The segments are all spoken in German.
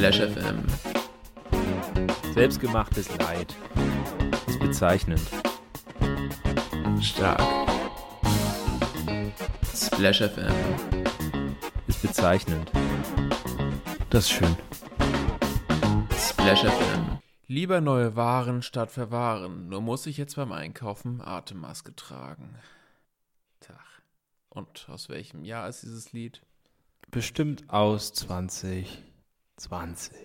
Splash FM. Selbstgemachtes Leid. Ist bezeichnend. Stark. Splash FM. Ist bezeichnend. Das ist schön. Splash FM. Lieber neue Waren statt verwahren. Nur muss ich jetzt beim Einkaufen Atemmaske tragen. Tag. Und aus welchem Jahr ist dieses Lied? Bestimmt aus 2020.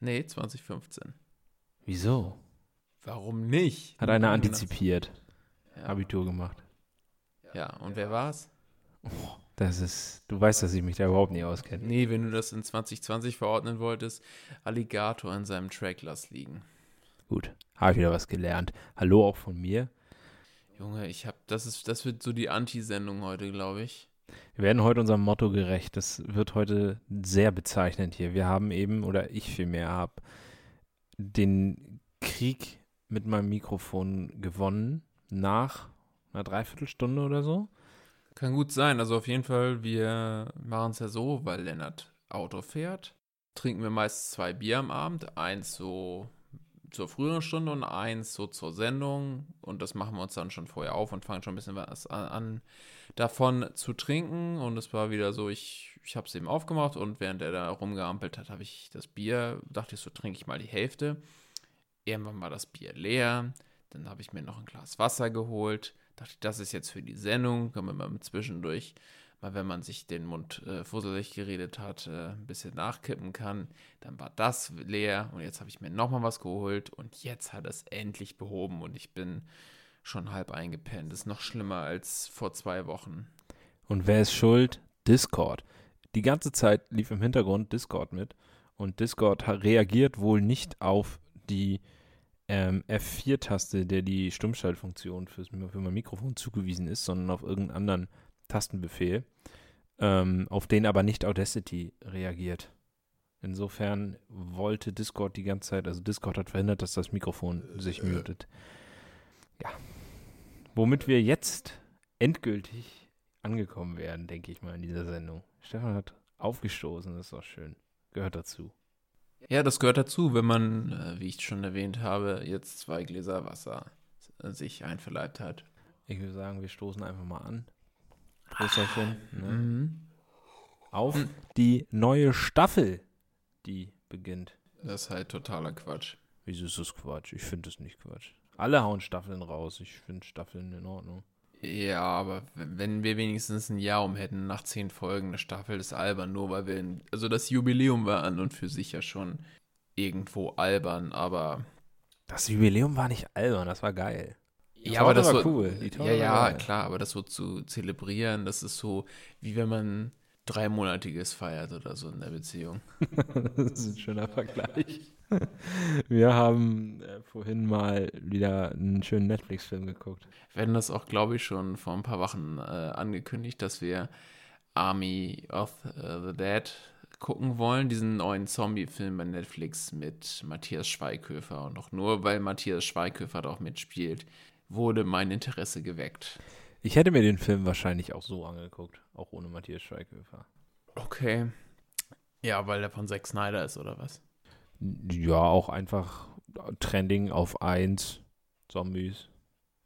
Nee, 2015. Wieso? Warum nicht? Hat einer antizipiert. Ja, Abitur gemacht. ja. und wer war's? Das ist, du weißt, dass ich mich da überhaupt nicht auskenne. Nee, wenn du das in 2020 verordnen wolltest, Alligator in seinem Track lass liegen. Gut, habe ich wieder was gelernt. Hallo auch von mir. Junge, ich hab, das ist, das wird so die Anti-Sendung heute, glaube ich. Wir werden heute unserem Motto gerecht. Das wird heute sehr bezeichnend hier. Wir haben eben, oder ich vielmehr habe, den Krieg mit meinem Mikrofon gewonnen nach einer Dreiviertelstunde oder so. Kann gut sein. Also auf jeden Fall, wir machen es ja so, weil Lennart Auto fährt, trinken wir meist zwei Bier am Abend. Eins so zur früheren Stunde und eins so zur Sendung. Und das machen wir uns dann schon vorher auf und fangen schon ein bisschen was an, an davon zu trinken. Und es war wieder so, ich, ich habe es eben aufgemacht und während er da rumgeampelt hat, habe ich das Bier, dachte ich so, trinke ich mal die Hälfte. Irgendwann war das Bier leer. Dann habe ich mir noch ein Glas Wasser geholt. Dachte, das ist jetzt für die Sendung. Kann man mal zwischendurch, mal wenn man sich den Mund äh, fusselig geredet hat, äh, ein bisschen nachkippen kann. Dann war das leer und jetzt habe ich mir nochmal was geholt und jetzt hat es endlich behoben und ich bin schon halb eingepennt. Ist noch schlimmer als vor zwei Wochen. Und wer ist schuld? Discord. Die ganze Zeit lief im Hintergrund Discord mit. Und Discord reagiert wohl nicht auf die ähm, F4-Taste, der die Stummschaltfunktion fürs, für mein Mikrofon zugewiesen ist, sondern auf irgendeinen anderen Tastenbefehl, ähm, auf den aber nicht Audacity reagiert. Insofern wollte Discord die ganze Zeit, also Discord hat verhindert, dass das Mikrofon sich mutet. Ja. Womit wir jetzt endgültig angekommen werden, denke ich mal, in dieser Sendung. Stefan hat aufgestoßen, das ist auch schön. Gehört dazu. Ja, das gehört dazu, wenn man, äh, wie ich schon erwähnt habe, jetzt zwei Gläser Wasser sich einverleibt hat. Ich würde sagen, wir stoßen einfach mal an. Prösterchen. Ne? Mhm. Auf die neue Staffel, die beginnt. Das ist halt totaler Quatsch. Wieso ist das Quatsch? Ich finde das nicht Quatsch. Alle hauen Staffeln raus. Ich finde Staffeln in Ordnung. Ja, aber wenn wir wenigstens ein Jahr um hätten nach zehn Folgen eine Staffel, ist albern, nur weil wir. In, also das Jubiläum war an und für sich ja schon irgendwo albern, aber. Das Jubiläum war nicht albern, das war geil. Ja, aber Torte das war so, cool. Ja, war ja, geil. klar, aber das so zu zelebrieren, das ist so, wie wenn man dreimonatiges feiert oder so in der Beziehung. das ist ein schöner Vergleich. Wir haben äh, vorhin mal wieder einen schönen Netflix-Film geguckt. Wir hatten das auch, glaube ich, schon vor ein paar Wochen äh, angekündigt, dass wir Army of äh, the Dead gucken wollen, diesen neuen Zombie-Film bei Netflix mit Matthias Schweighöfer. Und auch nur, weil Matthias Schweighöfer da auch mitspielt, wurde mein Interesse geweckt. Ich hätte mir den Film wahrscheinlich auch so angeguckt, auch ohne Matthias Schweighöfer. Okay. Ja, weil der von Zack Snyder ist, oder was? Ja, auch einfach Trending auf 1, Zombies.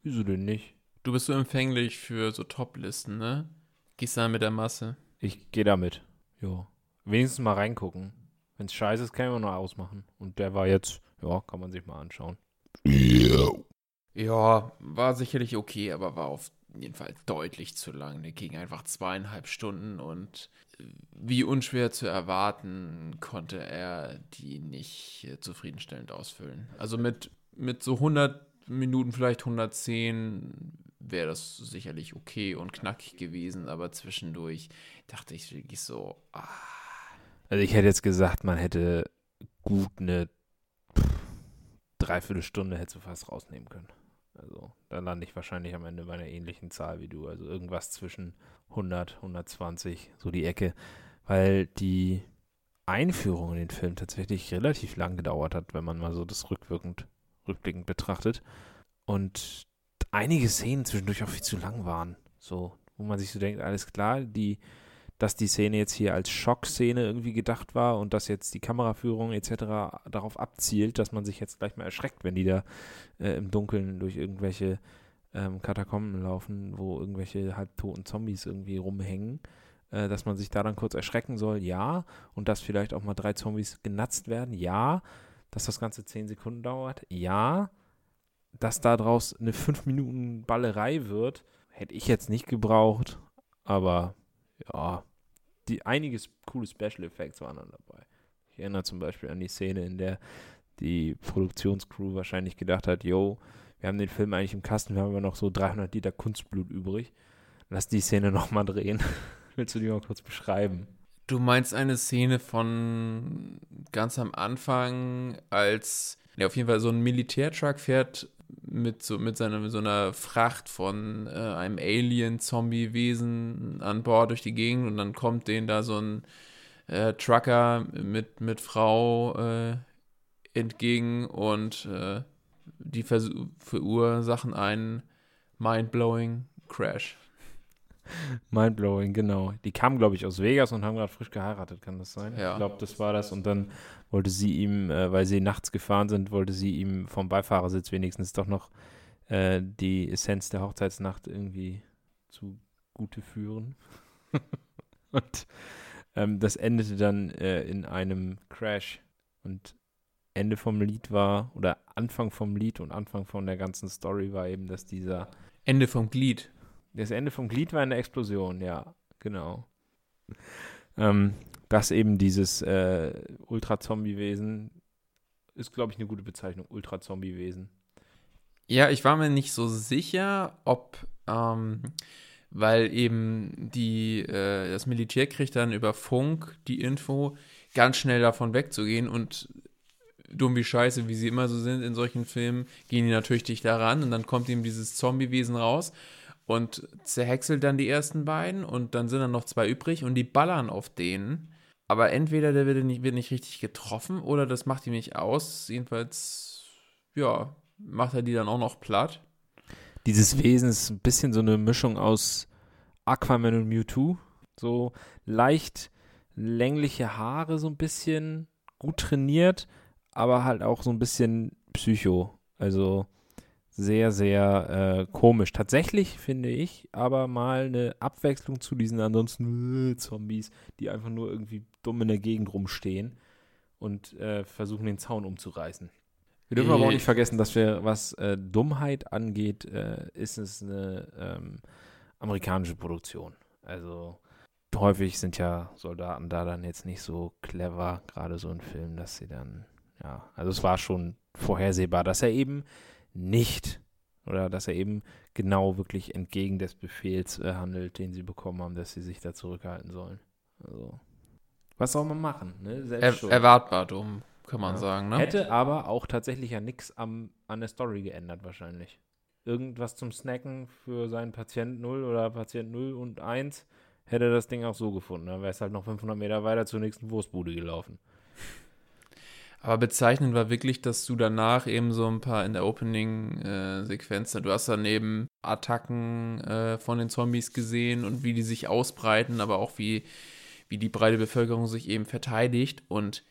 Wieso denn nicht? Du bist so empfänglich für so Top-Listen, ne? Gehst da mit der Masse. Ich gehe damit. Jo. Wenigstens mal reingucken. Wenn es scheiße ist, kann ich immer noch ausmachen. Und der war jetzt, ja, kann man sich mal anschauen. Ja, war sicherlich okay, aber war auf jeden Fall deutlich zu lang. Der ging einfach zweieinhalb Stunden und äh, wie unschwer zu erwarten, konnte er die nicht äh, zufriedenstellend ausfüllen. Also mit, mit so 100 Minuten, vielleicht 110, wäre das sicherlich okay und knackig gewesen, aber zwischendurch dachte ich wirklich so, ah, Also ich hätte jetzt gesagt, man hätte gut eine Dreiviertelstunde hätte fast rausnehmen können. Also da lande ich wahrscheinlich am Ende bei einer ähnlichen Zahl wie du. Also irgendwas zwischen 100, 120, so die Ecke. Weil die Einführung in den Film tatsächlich relativ lang gedauert hat, wenn man mal so das rückwirkend, rückblickend betrachtet. Und einige Szenen zwischendurch auch viel zu lang waren. So, wo man sich so denkt, alles klar, die, dass die Szene jetzt hier als Schockszene irgendwie gedacht war und dass jetzt die Kameraführung etc. darauf abzielt, dass man sich jetzt gleich mal erschreckt, wenn die da äh, im Dunkeln durch irgendwelche ähm, Katakomben laufen, wo irgendwelche halbtoten Zombies irgendwie rumhängen, äh, dass man sich da dann kurz erschrecken soll, ja, und dass vielleicht auch mal drei Zombies genatzt werden, ja, dass das Ganze zehn Sekunden dauert, ja, dass daraus eine fünf Minuten Ballerei wird, hätte ich jetzt nicht gebraucht, aber ja, die einiges coole Special Effects waren dann dabei. Ich erinnere zum Beispiel an die Szene, in der die Produktionscrew wahrscheinlich gedacht hat, yo, wir haben den Film eigentlich im Kasten, wir haben aber noch so 300 Liter Kunstblut übrig. Lass die Szene nochmal drehen. Willst du die mal kurz beschreiben? Du meinst eine Szene von ganz am Anfang, als ja, auf jeden Fall so ein Militärtruck fährt mit so, mit seiner, mit so einer Fracht von äh, einem Alien-Zombie-Wesen an Bord durch die Gegend und dann kommt denen da so ein äh, Trucker mit, mit Frau äh, entgegen und äh, die verursachen einen mind-blowing Crash. Mindblowing, genau. Die kamen, glaube ich, aus Vegas und haben gerade frisch geheiratet, kann das sein? Ja. Ich glaube, das war das. Und dann wollte sie ihm, äh, weil sie nachts gefahren sind, wollte sie ihm vom Beifahrersitz wenigstens doch noch äh, die Essenz der Hochzeitsnacht irgendwie zugute führen. und ähm, das endete dann äh, in einem Crash. Und Ende vom Lied war, oder Anfang vom Lied und Anfang von der ganzen Story war eben, dass dieser. Ende vom Glied. Das Ende vom Glied war eine Explosion, ja, genau. Ähm, dass eben dieses äh, Ultra-Zombie-Wesen ist, glaube ich, eine gute Bezeichnung, Ultra-Zombie-Wesen. Ja, ich war mir nicht so sicher, ob, ähm, weil eben die, äh, das Militär kriegt dann über Funk die Info, ganz schnell davon wegzugehen und dumm wie Scheiße, wie sie immer so sind in solchen Filmen, gehen die natürlich dicht daran und dann kommt ihm dieses Zombie-Wesen raus und zerhäckselt dann die ersten beiden und dann sind dann noch zwei übrig und die ballern auf denen. Aber entweder der wird nicht, wird nicht richtig getroffen oder das macht ihm nicht aus. Jedenfalls, ja, macht er die dann auch noch platt. Dieses Wesen ist ein bisschen so eine Mischung aus Aquaman und Mewtwo. So leicht längliche Haare, so ein bisschen gut trainiert, aber halt auch so ein bisschen Psycho. Also sehr, sehr äh, komisch. Tatsächlich finde ich aber mal eine Abwechslung zu diesen ansonsten äh, Zombies, die einfach nur irgendwie dumm in der Gegend rumstehen und äh, versuchen, den Zaun umzureißen. Wir dürfen aber auch Äh. nicht vergessen, dass wir, was äh, Dummheit angeht, äh, ist es eine ähm, amerikanische Produktion. Also häufig sind ja Soldaten da dann jetzt nicht so clever, gerade so in Filmen, dass sie dann, ja, also es war schon vorhersehbar, dass er eben nicht oder dass er eben genau wirklich entgegen des Befehls äh, handelt, den sie bekommen haben, dass sie sich da zurückhalten sollen. Also, was soll man machen? Ne? Er, erwartbar dumm, kann man Ja. sagen, ne? Hätte aber auch tatsächlich ja nichts an der Story geändert, wahrscheinlich. Irgendwas zum Snacken für seinen Patient 0 oder Patient 0 und 1 hätte er das Ding auch so gefunden. Dann wäre es halt noch 500 Meter weiter zur nächsten Wurstbude gelaufen. Aber bezeichnend war wirklich, dass du danach eben so ein paar in der Opening-Sequenz, du hast daneben Attacken äh, von den Zombies gesehen und wie die sich ausbreiten, aber auch wie, wie die breite Bevölkerung sich eben verteidigt. Und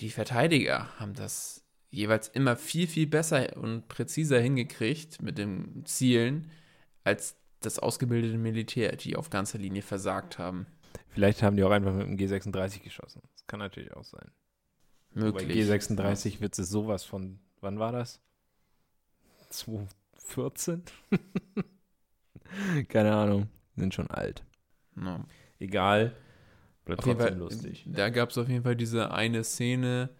die Verteidiger haben das jeweils immer viel, viel besser und präziser hingekriegt mit den Zielen, als das ausgebildete Militär, die auf ganzer Linie versagt haben. Vielleicht haben die auch einfach mit dem G36 geschossen. Das kann natürlich auch sein. Bei Möglich. G36 wird es sowas von, wann war das? 2014? Keine Ahnung, sind schon alt. Ja. Egal, bleibt trotzdem Fall, lustig. Da gab es auf jeden Fall diese eine Szene,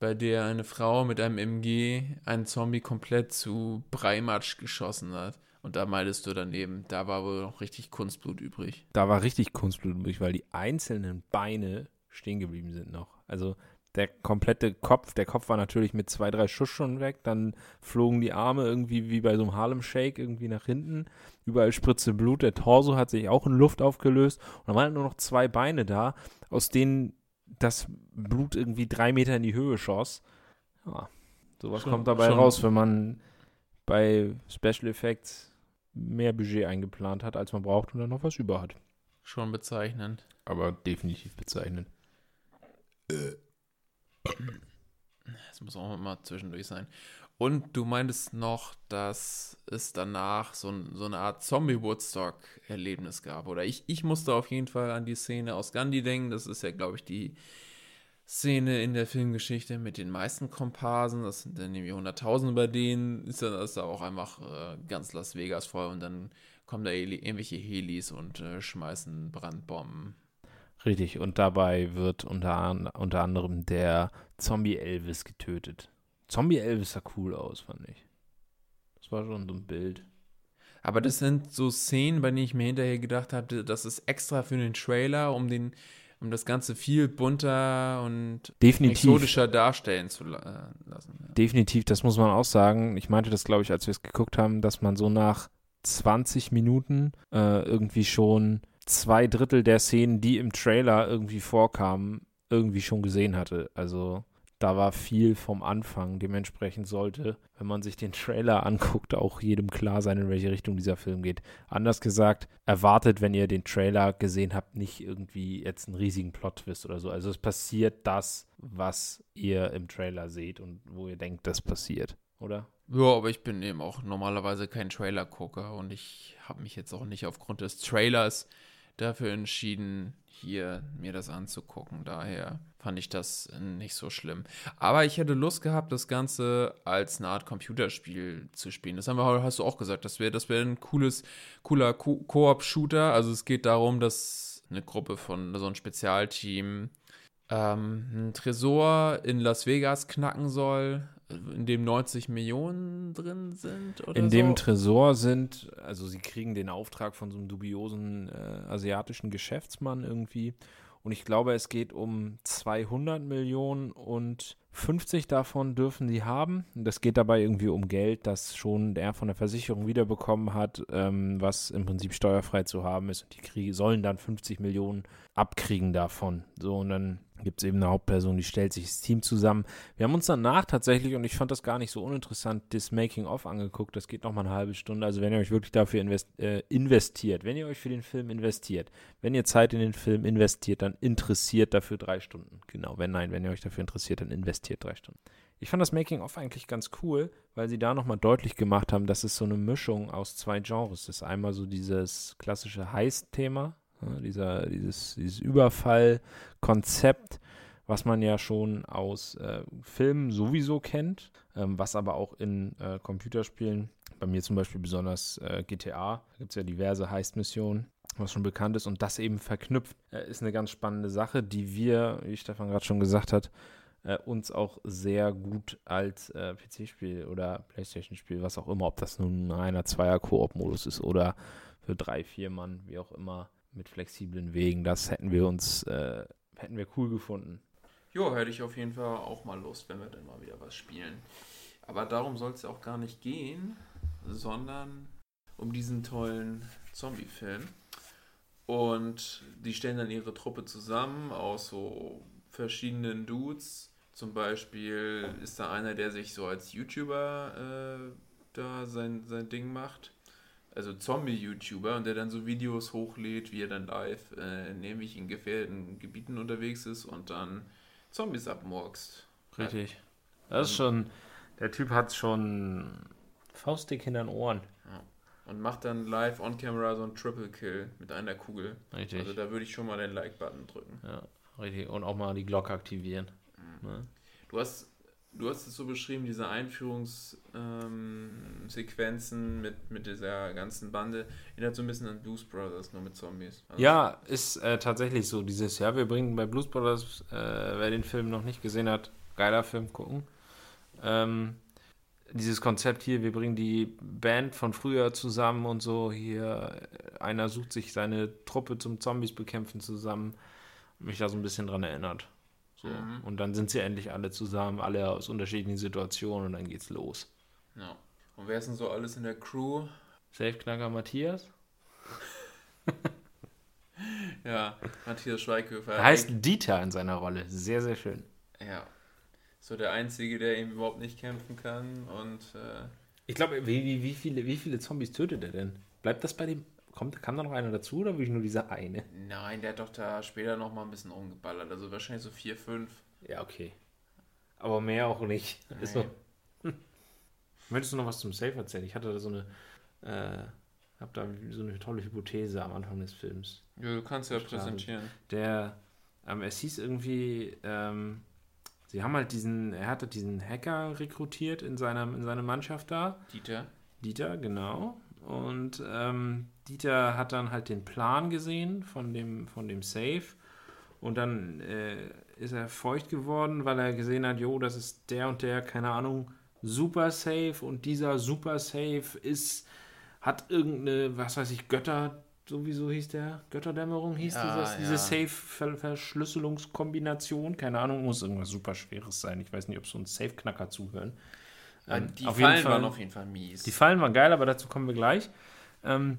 bei der eine Frau mit einem MG einen Zombie komplett zu Breimatsch geschossen hat. Und da meintest du dann eben, da war wohl noch richtig Kunstblut übrig. Da war richtig Kunstblut übrig, weil die einzelnen Beine stehen geblieben sind noch. Also der komplette Kopf, der Kopf war natürlich mit zwei, drei Schuss schon weg, dann flogen die Arme irgendwie wie bei so einem Harlem Shake irgendwie nach hinten, überall spritze Blut, der Torso hat sich auch in Luft aufgelöst und dann waren nur noch zwei Beine da, aus denen das Blut irgendwie drei Meter in die Höhe schoss. Ja, sowas Schon- kommt dabei schon- raus, wenn man bei Special Effects mehr Budget eingeplant hat, als man braucht und dann noch was über hat. schon bezeichnend. Aber definitiv bezeichnend. Das muss auch mal zwischendurch sein. Und du meintest noch, dass es danach so, so eine Art Zombie-Woodstock-Erlebnis gab. Oder ich, ich musste auf jeden Fall an die Szene aus Gandhi denken. Das ist ja, glaube ich, die Szene in der Filmgeschichte mit den meisten Komparsen. Das sind dann nämlich Hunderttausende bei denen. Ist dann ist da auch einfach äh, ganz Las Vegas voll. Und dann kommen da irgendwelche Helis und äh, schmeißen Brandbomben. Richtig, und dabei wird unter, an- unter anderem der Zombie Elvis getötet. Zombie Elvis sah cool aus, fand ich. Das war schon so ein Bild. Aber das sind so Szenen, bei denen ich mir hinterher gedacht habe, das ist extra für den Trailer, um den, um das Ganze viel bunter und Definitiv. exotischer darstellen zu la lassen. Ja. Definitiv, das muss man auch sagen. Ich meinte das, glaube ich, als wir es geguckt haben, dass man so nach 20 Minuten äh, irgendwie schon zwei Drittel der Szenen, die im Trailer irgendwie vorkamen, irgendwie schon gesehen hatte. Also da war viel vom Anfang. Dementsprechend sollte, wenn man sich den Trailer anguckt, auch jedem klar sein, in welche Richtung dieser Film geht. Anders gesagt, erwartet, wenn ihr den Trailer gesehen habt, nicht irgendwie jetzt einen riesigen Plot-Twist oder so. Also es passiert das, was ihr im Trailer seht und wo ihr denkt, das passiert, oder? ja, aber ich bin eben auch normalerweise kein Trailer-Gucker und ich habe mich jetzt auch nicht aufgrund des Trailers dafür entschieden, hier mir das anzugucken. Daher fand ich das nicht so schlimm. Aber ich hätte Lust gehabt, das Ganze als eine Art Computerspiel zu spielen. Das haben wir, hast du auch gesagt, das wäre das wär ein cooles, cooler Ko- Koop-Shooter. Also es geht darum, dass eine Gruppe von so ein Spezialteam ähm, einen Tresor in Las Vegas knacken soll, in dem 90 Millionen drin sind oder In so. dem Tresor sind, also sie kriegen den Auftrag von so einem dubiosen äh, asiatischen Geschäftsmann irgendwie. Und ich glaube, es geht um 200 Millionen und 50 davon dürfen sie haben. Und Das geht dabei irgendwie um Geld, das schon er von der Versicherung wiederbekommen hat, ähm, was im Prinzip steuerfrei zu haben ist. Und die kriegen, sollen dann 50 Millionen abkriegen davon. So, und dann gibt es eben eine Hauptperson, die stellt sich das Team zusammen. Wir haben uns danach tatsächlich, und ich fand das gar nicht so uninteressant, das Making-of angeguckt. Das geht nochmal eine halbe Stunde. Also wenn ihr euch wirklich dafür invest äh, investiert, wenn ihr euch für den Film investiert, wenn ihr Zeit in den Film investiert, dann interessiert dafür drei Stunden. Genau, wenn nein, wenn ihr euch dafür interessiert, dann investiert drei Stunden. Ich fand das Making-of eigentlich ganz cool, weil sie da nochmal deutlich gemacht haben, dass es so eine Mischung aus zwei Genres ist. Einmal so dieses klassische Heist-Thema, ja, dieser, dieses, dieses Überfall-Konzept, was man ja schon aus äh, Filmen sowieso kennt, ähm, was aber auch in äh, Computerspielen, bei mir zum Beispiel besonders äh, GTA, gibt es ja diverse Heist-Missionen, was schon bekannt ist und das eben verknüpft, äh, ist eine ganz spannende Sache, die wir, wie Stefan gerade schon gesagt hat, äh, uns auch sehr gut als äh, PC-Spiel oder Playstation-Spiel, was auch immer, ob das nun ein reiner Zweier-Koop-Modus ist oder für drei, vier Mann, wie auch immer, mit flexiblen Wegen, das hätten wir uns, äh, hätten wir cool gefunden. Jo, hätte ich auf jeden Fall auch mal Lust, wenn wir dann mal wieder was spielen. Aber darum soll es ja auch gar nicht gehen, sondern um diesen tollen Zombie-Film. Und die stellen dann ihre Truppe zusammen aus so verschiedenen Dudes. Zum Beispiel ist da einer, der sich so als YouTuber äh, da sein, sein Ding macht. Also Zombie-YouTuber und der dann so Videos hochlädt, wie er dann live äh, nämlich in gefährdeten Gebieten unterwegs ist und dann Zombies abmurkst. Richtig. Das ist schon, der Typ hat schon faustdick hinter den Ohren. Und macht dann live on camera so einen Triple Kill mit einer Kugel. Richtig. Also da würde ich schon mal den Like-Button drücken. ja, richtig. Und auch mal die Glocke aktivieren. Ne? Du hast, du hast es so beschrieben, diese Einführungssequenzen mit, mit dieser ganzen Bande. Erinnert so ein bisschen an Blues Brothers, nur mit Zombies. Also, Ja, ist äh, tatsächlich so. Dieses Jahr, wir bringen bei Blues Brothers, äh, wer den Film noch nicht gesehen hat, geiler Film gucken. Ähm, dieses Konzept hier, wir bringen die Band von früher zusammen und so. Hier, einer sucht sich seine Truppe zum Zombies bekämpfen zusammen. Mich da so ein bisschen dran erinnert. So. Mhm. Und dann sind sie endlich alle zusammen, alle aus unterschiedlichen Situationen und dann geht's los. Ja. Und wer ist denn so alles in der Crew? Safeknacker Matthias? Ja, Matthias Schweighöfer. Er heißt Dieter in seiner Rolle. Sehr, sehr schön. Ja. So der Einzige, der eben überhaupt nicht kämpfen kann und äh, Ich glaube, wie, wie, wie, viele, wie viele Zombies tötet er denn? Bleibt das bei dem Kommt, kam da noch einer dazu oder wirklich nur dieser eine? Nein, der hat doch da später noch mal ein bisschen umgeballert. Also wahrscheinlich so vier, fünf. Ja, okay. Aber mehr auch nicht. Ist Nee. so. Hm. Möchtest du noch was zum Safe erzählen? Ich hatte da so eine, äh, hab da so eine tolle Hypothese am Anfang des Films. Ja, du kannst ja präsentieren. Der, ähm, es hieß irgendwie, ähm, sie haben halt diesen, er hatte diesen Hacker rekrutiert in seiner, in seine Mannschaft da. Dieter. Dieter, genau. Und ähm, Dieter hat dann halt den Plan gesehen von dem, von dem Safe. Und dann äh, ist er feucht geworden, weil er gesehen hat, jo, das ist der und der, keine Ahnung, Super Safe. Und dieser Super Safe ist, hat irgendeine, was weiß ich, Götter, sowieso hieß der, Götterdämmerung hieß Ja, dieses, ja. diese Safe-Verschlüsselungskombination. Keine Ahnung, muss irgendwas super Schweres sein. Ich weiß nicht, ob so ein Safe-Knacker zuhören. Ähm, die Fallen Fall- waren auf jeden Fall mies. die Fallen waren geil, aber dazu kommen wir gleich. Ähm,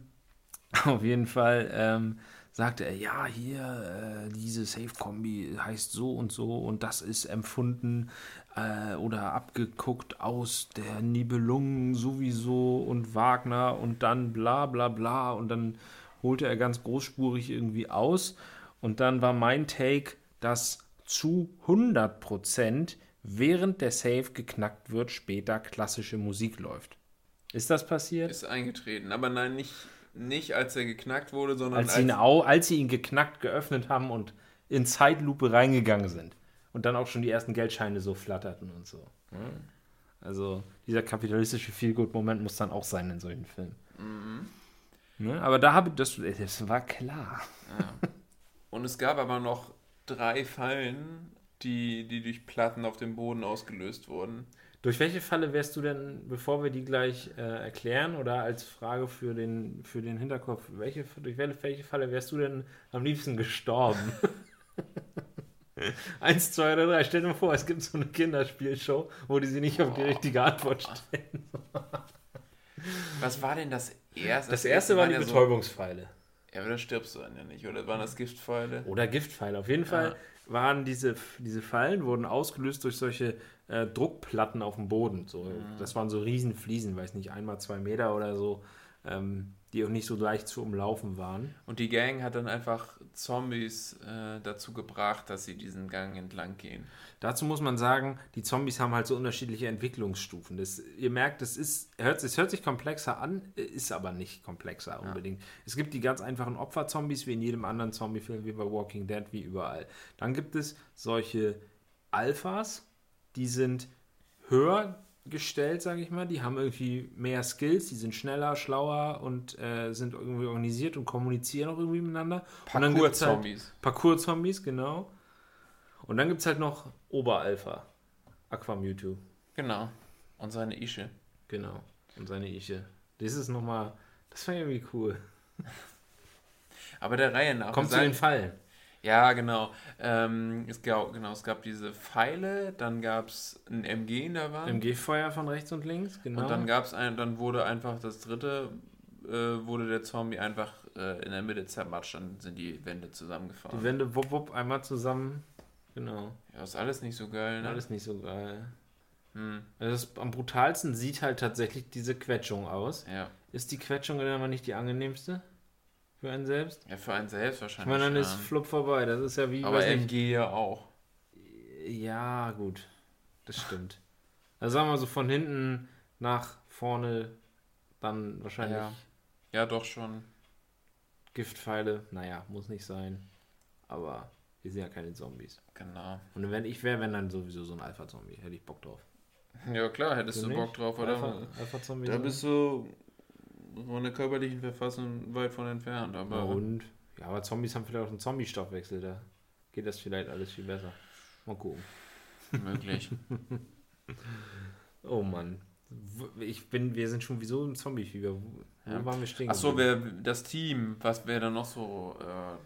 auf jeden Fall ähm, sagte er, ja, hier, äh, diese Safe-Kombi heißt so und so und das ist empfunden äh, oder abgeguckt aus der Nibelungen sowieso und Wagner und dann bla bla bla und dann holte er ganz großspurig irgendwie aus und dann war mein Take, dass zu 100% während der Safe geknackt wird, später klassische Musik läuft. Ist das passiert? Ist eingetreten. Aber nein, nicht, nicht als er geknackt wurde, sondern als, sie ihn au, als sie ihn geknackt geöffnet haben und in Zeitlupe reingegangen sind. Und dann auch schon die ersten Geldscheine so flatterten und so. Ja. Also dieser kapitalistische Feelgood-Moment muss dann auch sein in solchen Filmen. Ne? Aber da habe ich, das, das war klar. Und es gab aber noch drei Fallen, die, die durch Platten auf dem Boden ausgelöst wurden. Durch welche Falle wärst du denn, bevor wir die gleich äh, erklären oder als Frage für den, für den Hinterkopf, welche, durch welche, Falle wärst du denn am liebsten gestorben? Eins, zwei oder drei. Stell dir mal vor, es gibt so eine Kinderspielshow, wo die sie nicht auf die richtige Antwort stellen. Was war denn das erste? Das erste waren die ja so- Betäubungspfeile. Ja, aber da stirbst du dann ja nicht. Oder waren das Giftpfeile? Oder Giftpfeile. Auf jeden Fall waren diese, diese Fallen wurden ausgelöst durch solche äh, Druckplatten auf dem Boden. So, Das waren so riesen Fliesen, weiß nicht, einmal zwei Meter oder so, ähm, die auch nicht so leicht zu umlaufen waren. Und die Gang hat dann einfach Zombies äh, dazu gebracht, dass sie diesen Gang entlang gehen. Dazu muss man sagen, die Zombies haben halt so unterschiedliche Entwicklungsstufen. Das, ihr merkt, es, ist, hört, es hört sich komplexer an, ist aber nicht komplexer unbedingt. Es gibt die ganz einfachen Opferzombies, wie in jedem anderen Zombie-Film, wie bei Walking Dead, wie überall. Dann gibt es solche Alphas, die sind höher gestellt, sage ich mal. Die haben irgendwie mehr Skills, die sind schneller, schlauer und äh, sind irgendwie organisiert und kommunizieren auch irgendwie miteinander. Dann gibt's halt- Parkour-Zombies. Parkour-Zombies, genau. Und dann gibt es halt noch Oberalpha. Aqua Mewtwo. Genau. Und seine Ische. Genau. Und seine Ische. Das ist nochmal. Das fand ich irgendwie cool. Aber der Reihe nach. Kommt zu den Fallen. Ja, genau. Ähm, es, gab, genau. Es gab diese Pfeile, dann gab es ein MG in der Wand. MG-Feuer von rechts und links, genau. Und dann gab's ein, dann wurde einfach das dritte, äh, wurde der Zombie einfach äh, in der Mitte zermatscht, dann sind die Wände zusammengefahren. die Wände wupp, wupp, einmal zusammen. Genau. ja, ist alles nicht so geil, ne? Alles nicht so geil. Hm, Also das, am brutalsten sieht halt tatsächlich diese Quetschung aus. ja. Ist die Quetschung dann aber nicht die angenehmste? Für einen selbst? ja, für einen selbst Ich wahrscheinlich. meine, dann ja. ist Flupp vorbei. Das ist ja wie. Aber weiß nicht, MG ja auch. Ja, gut. Das stimmt. Also sagen wir so von hinten nach vorne, dann wahrscheinlich Ja. Ja, doch schon. Giftpfeile. Naja, muss nicht sein. Aber wir sind ja keine Zombies. Genau. Und wenn ich wäre, wenn dann sowieso so ein Alpha-Zombie. Hätte ich Bock drauf. Ja, klar, hättest du nicht? Bock drauf, oder? Alpha- Alpha-Zombie. da bist du von der körperlichen Verfassung weit von entfernt, aber. und? Ja, aber Zombies haben vielleicht auch einen Zombie-Stoffwechsel. Da geht das vielleicht alles viel besser. Mal gucken. möglich. Oh Mann. Ich bin, wir sind schon wieso im Zombie-Fieber. Wo, Ja. waren wir stehen? Achso, wer das Team, was wer da noch so äh,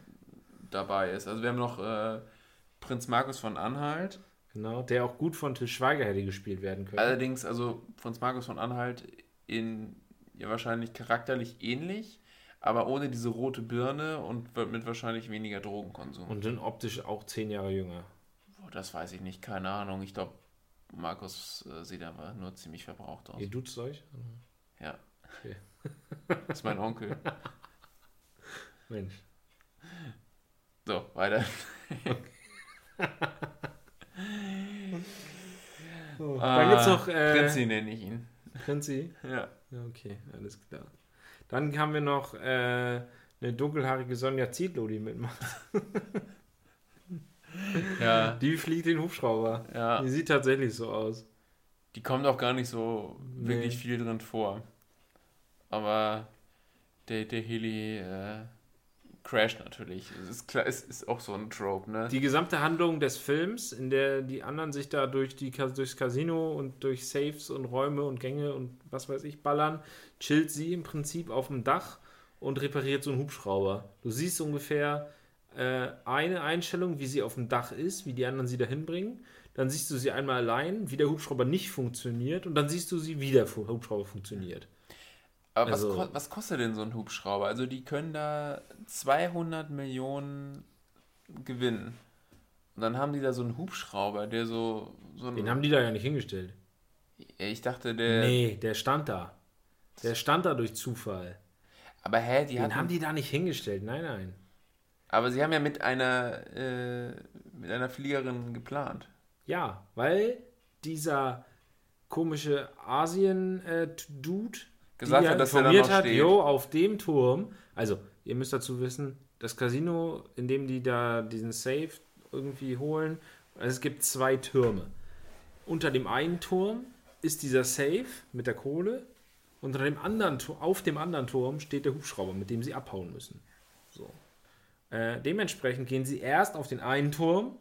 dabei ist. Also wir haben noch äh, Prinz Markus von Anhalt. Genau, der auch gut von Til Schweiger hätte gespielt werden können. Allerdings, also Prinz Markus von Anhalt in ja wahrscheinlich charakterlich ähnlich, aber ohne diese rote Birne und mit wahrscheinlich weniger Drogenkonsum. Und dann optisch auch zehn Jahre jünger. Oh, das weiß ich nicht, keine Ahnung. Ich glaube, Markus äh, sieht aber nur ziemlich verbraucht aus. Ihr duzt euch? Ja. Okay. Das ist mein Onkel. Mensch. So, weiter. So, Ah, dann gibt's noch äh, Prinzi nenne ich ihn. Prinzi. Ja. Ja, okay, alles klar. Dann haben wir noch äh, eine dunkelhaarige Sonja Zietlow, die mitmacht. Ja. Die fliegt den Hubschrauber. Ja. Die sieht tatsächlich so aus. Die kommt auch gar nicht so Nee. wirklich viel drin vor. Aber der, der Heli äh, crasht natürlich. Es ist klar, es ist auch so ein Trope, ne? Die gesamte Handlung des Films, in der die anderen sich da durch die, durchs Casino und durch Safes und Räume und Gänge und was weiß ich ballern, chillt sie im Prinzip auf dem Dach und repariert so einen Hubschrauber. Du siehst ungefähr äh, eine Einstellung, wie sie auf dem Dach ist, wie die anderen sie dahin bringen. Dann siehst du sie einmal allein, wie der Hubschrauber nicht funktioniert und dann siehst du sie, wie der Hubschrauber funktioniert. Aber also- was, was kostet denn so ein Hubschrauber? Also die können da 200 Millionen gewinnen. Und dann haben die da so einen Hubschrauber, der so... so Den haben die da ja nicht hingestellt. ich dachte, der... nee, der stand da. Der stand da durch Zufall. Aber hä, die Den hatten, haben die da nicht hingestellt. Nein, nein. Aber sie haben ja mit einer, äh, mit einer Fliegerin geplant. Ja, weil dieser komische Asien-Dude Gesagt die hat, dass er da informiert noch hat, steht. jo, auf dem Turm, also ihr müsst dazu wissen, das Casino, in dem die da diesen Safe irgendwie holen, also es gibt zwei Türme. Unter dem einen Turm ist dieser Safe mit der Kohle, unter dem anderen, auf dem anderen Turm steht der Hubschrauber, mit dem sie abhauen müssen. So. Äh, dementsprechend gehen sie erst auf den einen Turm,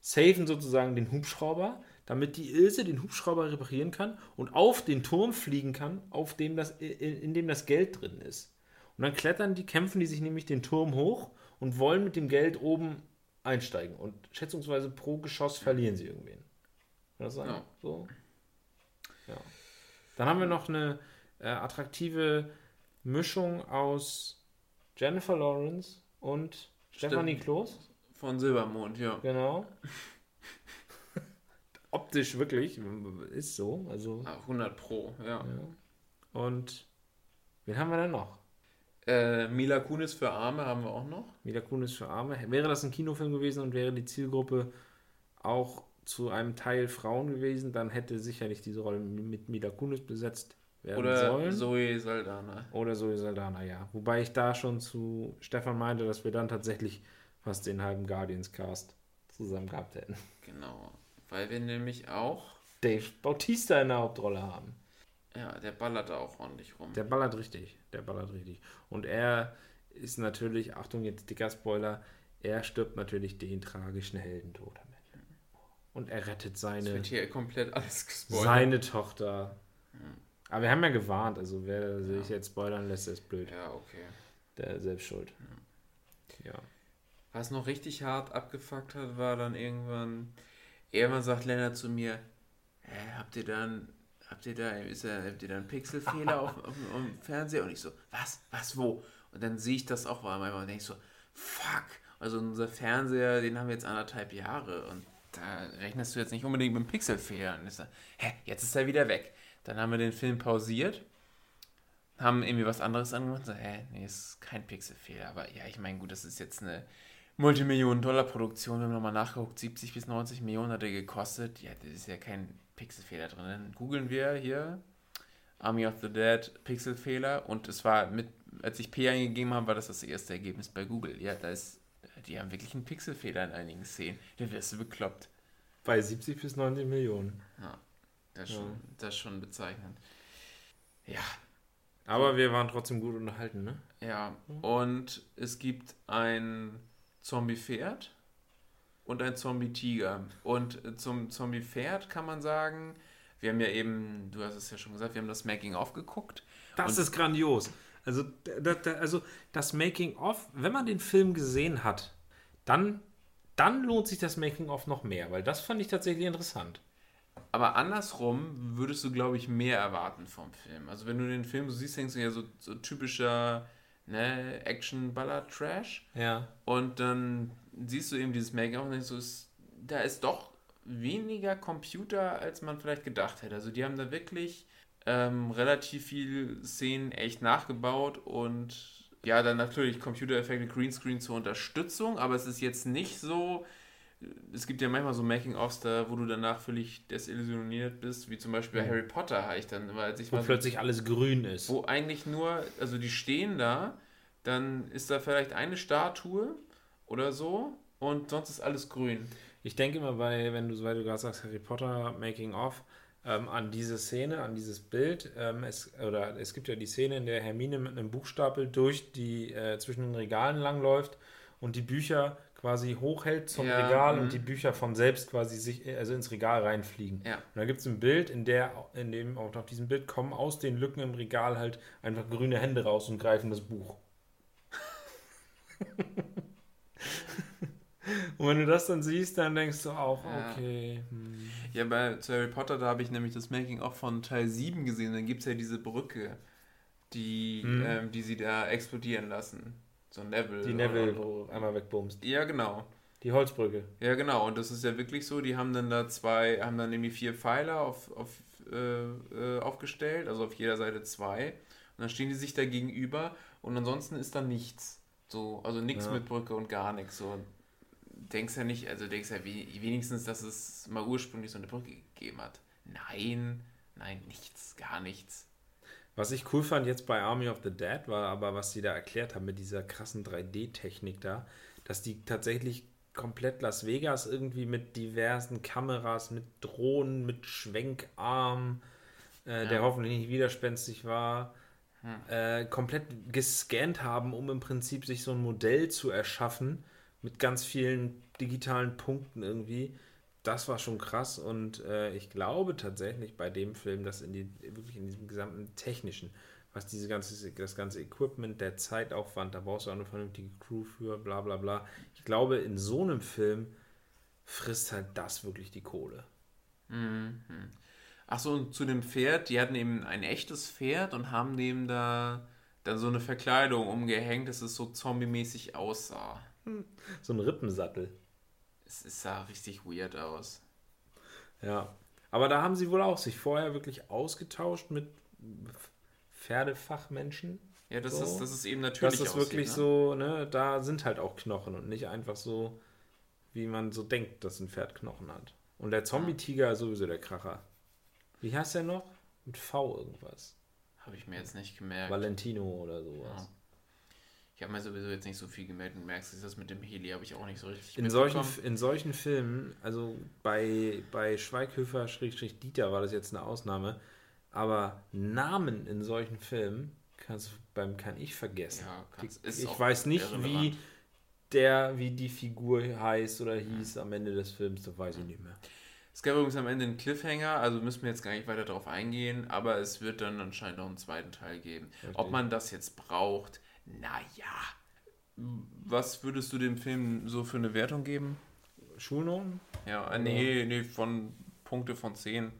safen sozusagen den Hubschrauber, damit die Ilse den Hubschrauber reparieren kann und auf den Turm fliegen kann, auf dem das, in, in dem das Geld drin ist. Und dann klettern die, kämpfen die sich nämlich den Turm hoch und wollen mit dem Geld oben einsteigen. Und schätzungsweise pro Geschoss verlieren sie irgendwen. Kann das sein? Ja. So. Ja. Dann haben wir noch eine äh, attraktive Mischung aus Jennifer Lawrence und Stephanie Kloß. Von Silbermond, ja. Genau. Optisch wirklich, ist so. Also, Ah, 100 Pro, ja. ja. Und wen haben wir denn noch? Äh, Mila Kunis für Arme haben wir auch noch. Mila Kunis für Arme. Wäre das ein Kinofilm gewesen und wäre die Zielgruppe auch zu einem Teil Frauen gewesen, dann hätte sicherlich diese Rolle mit Mila Kunis besetzt werden Oder sollen. Zoe Saldana. Oder Zoe Saldana, ja. Wobei ich da schon zu Stefan meinte, dass wir dann tatsächlich fast den halben Guardians-Cast zusammen gehabt hätten. Genau. Weil wir nämlich auch, Dave Bautista in der Hauptrolle haben. ja, der ballert da auch ordentlich rum. Der ballert richtig. Der ballert richtig. Und er ist natürlich, Achtung, jetzt dicker Spoiler, er stirbt natürlich den tragischen Heldentod am Ende. Und er rettet seine, wird hier komplett alles gespoilert. seine Tochter. Aber wir haben ja gewarnt, also wer sich jetzt spoilern lässt, ist blöd. Ja, okay. Der ist selbst schuld. Ja. Was noch richtig hart abgefuckt hat, war dann irgendwann, irgendwann sagt Lennart zu mir, Hä, habt ihr dann, habt ihr da, ist da, habt ihr da einen Pixelfehler auf, auf, dem Fernseher? Und ich so, was, was, wo? Und dann sehe ich das auch mal einmal und denke so, fuck, also unser Fernseher, den haben wir jetzt anderthalb Jahre und da rechnest du jetzt nicht unbedingt mit einem Pixelfehler. Und ich so, hä, jetzt ist er wieder weg. Dann haben wir den Film pausiert, haben irgendwie was anderes angemacht, so, hä, nee, ist kein Pixelfehler. Aber ja, ich meine, gut, das ist jetzt eine Multimillionen-Dollar-Produktion, wir haben nochmal nachgeguckt, 70 bis 90 Millionen hat er gekostet. Ja, das ist ja kein Pixelfehler drin. Dann googeln wir hier Army of the Dead Pixelfehler und es war mit, als ich P eingegeben habe, war das das erste Ergebnis bei Google. Ja, da ist, die haben wirklich einen Pixelfehler in einigen Szenen. Da wirst du bekloppt. Bei 70 bis 90 Millionen. Ja, das ist schon, das ist schon bezeichnend. Ja, Aber wir waren trotzdem gut unterhalten, ne? Ja, und es gibt ein Zombie-Pferd und ein Zombie-Tiger. Und äh, zum Zombie-Pferd kann man sagen, wir haben ja eben, du hast es ja schon gesagt, wir haben das Making-of geguckt. Das ist grandios. Also, da, da, also das Making-of, wenn man den Film gesehen hat, dann, dann lohnt sich das Making-of noch mehr, weil das fand ich tatsächlich interessant. Aber andersrum würdest du, glaube ich, mehr erwarten vom Film. Also wenn du den Film so siehst, denkst du ja so, so typischer ne, Action-Baller-Trash. Ja. Und dann siehst du eben dieses Make-up und denkst so, ist, da ist doch weniger Computer, als man vielleicht gedacht hätte. Also die haben da wirklich ähm, relativ viel Szenen echt nachgebaut und Ja, dann natürlich Computereffekte, Greenscreen zur Unterstützung, aber es ist jetzt nicht so. Es gibt ja manchmal so Making-ofs da, wo du danach völlig desillusioniert bist, wie zum Beispiel bei Mhm. Harry Potter habe ich dann, weil als ich Wo mal so- plötzlich alles grün ist. wo eigentlich nur, also die stehen da, dann ist da vielleicht eine Statue oder so und sonst ist alles grün. Ich denke immer bei, wenn du, weil du gerade sagst, Harry Potter Making of, ähm, an diese Szene, an dieses Bild. Ähm, es, oder es gibt ja die Szene, in der Hermine mit einem Buchstapel durch die, äh, zwischen den Regalen langläuft und die Bücher quasi hochhält zum Ja, Regal mhm. und die Bücher von selbst quasi sich, also ins Regal reinfliegen. Ja. Und da gibt es ein Bild, in der, in dem, auch auf diesem Bild kommen aus den Lücken im Regal halt einfach grüne Hände raus und greifen das Buch. und wenn du das dann siehst, dann denkst du auch, Ja. okay. Hm. Ja, bei zu Harry Potter, da habe ich nämlich das Making-of von Teil 7 gesehen. Dann gibt es ja diese Brücke, die, Mhm. ähm, die sie da explodieren lassen. So Neville. Die Neville, wo einmal wegbumst. Ja, genau. Die Holzbrücke. Ja, genau. Und das ist ja wirklich so. Die haben dann da zwei, haben dann irgendwie vier Pfeiler auf, auf, äh, äh, aufgestellt, also auf jeder Seite zwei. Und dann stehen die sich da gegenüber und ansonsten ist da nichts. So, also nichts Ja. mit Brücke und gar nichts. So, denkst ja nicht, also denkst ja we- wenigstens, dass es mal ursprünglich so eine Brücke gegeben hat. Nein, nein, nichts, gar nichts. Was ich cool fand jetzt bei Army of the Dead war aber, was sie da erklärt haben mit dieser krassen 3D-Technik da, dass die tatsächlich komplett Las Vegas irgendwie mit diversen Kameras, mit Drohnen, mit Schwenkarm, äh, der Ja. hoffentlich nicht widerspenstig war, Hm. äh, komplett gescannt haben, um im Prinzip sich so ein Modell zu erschaffen mit ganz vielen digitalen Punkten irgendwie. Das war schon krass und äh, ich glaube tatsächlich bei dem Film, dass in die, wirklich in diesem gesamten technischen, was diese ganze, das ganze Equipment, der Zeitaufwand, da brauchst du auch eine vernünftige Crew für, bla bla bla. Ich glaube, in so einem Film frisst halt das wirklich die Kohle. Mhm. Ach so, und zu dem Pferd, die hatten eben ein echtes Pferd und haben dem da dann so eine Verkleidung umgehängt, dass es so zombie-mäßig aussah. So ein Rippensattel. Es, es sah richtig weird aus. Ja. Aber da haben sie wohl auch sich vorher wirklich ausgetauscht mit Pferdefachmenschen. Ja, das, So. ist, das ist eben natürlich Das ist aussieht, wirklich ne? so, ne, da sind halt auch Knochen und nicht einfach so, wie man so denkt, dass ein Pferd Knochen hat. Und der Zombie-Tiger ist sowieso der Kracher. Wie heißt der noch? Mit V irgendwas. Habe ich mir jetzt nicht gemerkt. Valentino oder sowas. Ich habe mir sowieso jetzt nicht so viel gemerkt und merkst, das mit dem Heli habe ich auch nicht so richtig In solchen, in solchen Filmen, also bei, bei Schweighöfer-Dieter war das jetzt eine Ausnahme, aber Namen in solchen Filmen kannst du beim kann ich vergessen. Ja, kannst- ich auch weiß nicht, wie der, wie die Figur heißt oder hieß am Ende des Films, das weiß ich nicht mehr. Es gab übrigens am Ende einen Cliffhanger, also müssen wir jetzt gar nicht weiter darauf eingehen, aber es wird dann anscheinend noch einen zweiten Teil geben. Ob man das jetzt braucht, naja. Was würdest du dem Film so für eine Wertung geben? Schulnoten? Ja, äh, nee, nee, von Punkte von 10.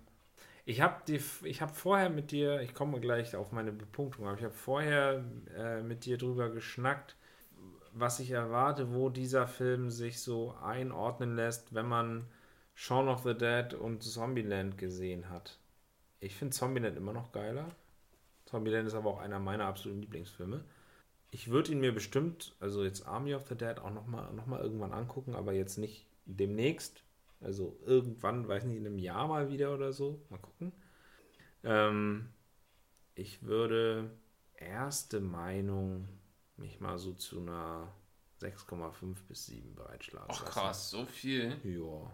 Ich habe die, ich habe vorher mit dir, ich komme gleich auf meine Bepunktung, aber ich habe vorher äh, mit dir drüber geschnackt, was ich erwarte, wo dieser Film sich so einordnen lässt, wenn man Shaun of the Dead und Zombieland gesehen hat. Ich finde Zombieland immer noch geiler. Zombieland ist aber auch einer meiner absoluten Lieblingsfilme. Ich würde ihn mir bestimmt, also jetzt Army of the Dead, auch nochmal noch mal irgendwann angucken, aber jetzt nicht demnächst. Also irgendwann, weiß nicht, in einem Jahr mal wieder oder so. Mal gucken. Ähm, ich würde erste Meinung mich mal so zu einer 6,5 bis 7 bereitschlagen. Ach krass, so viel. Ja.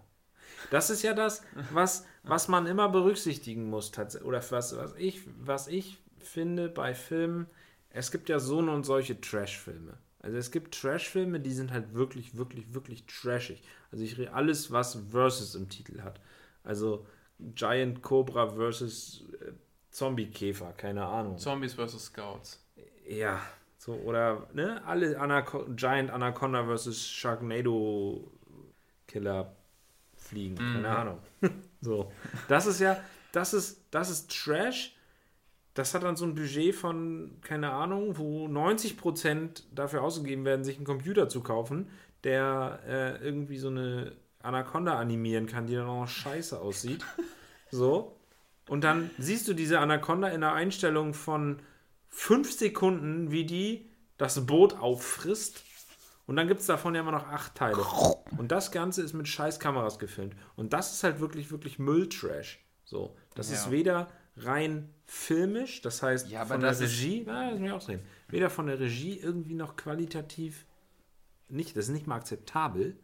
Das ist ja das, was, was man immer berücksichtigen muss. Oder was, was, ich, was ich finde bei Filmen, es gibt ja so und solche Trash-Filme. Also es gibt Trash-Filme, die sind halt wirklich, wirklich, wirklich trashig. Also ich rede alles, was Versus im Titel hat. Also Giant Cobra versus äh, Zombie-Käfer, keine Ahnung. Zombies vs. Scouts. Ja, so, oder, ne, alle Anaco Giant Anaconda versus Sharknado Killer fliegen, keine Ahnung. so. Das ist ja, das ist, das ist Trash. Das hat dann so ein Budget von, keine Ahnung, wo 90% dafür ausgegeben werden, sich einen Computer zu kaufen, der äh, irgendwie so eine Anaconda animieren kann, die dann auch noch scheiße aussieht. so. Und dann siehst du diese Anaconda in einer Einstellung von fünf Sekunden, wie die das Boot auffrisst. Und dann gibt es davon ja immer noch acht Teile. Und das Ganze ist mit scheiß Kameras gefilmt. Und das ist halt wirklich, wirklich Mülltrash. So. Das Ja. ist weder rein filmisch, das heißt Ja, von der ist- Regie, na, das muss ich auch sehen, weder von der Regie irgendwie noch qualitativ nicht, das ist nicht mal akzeptabel,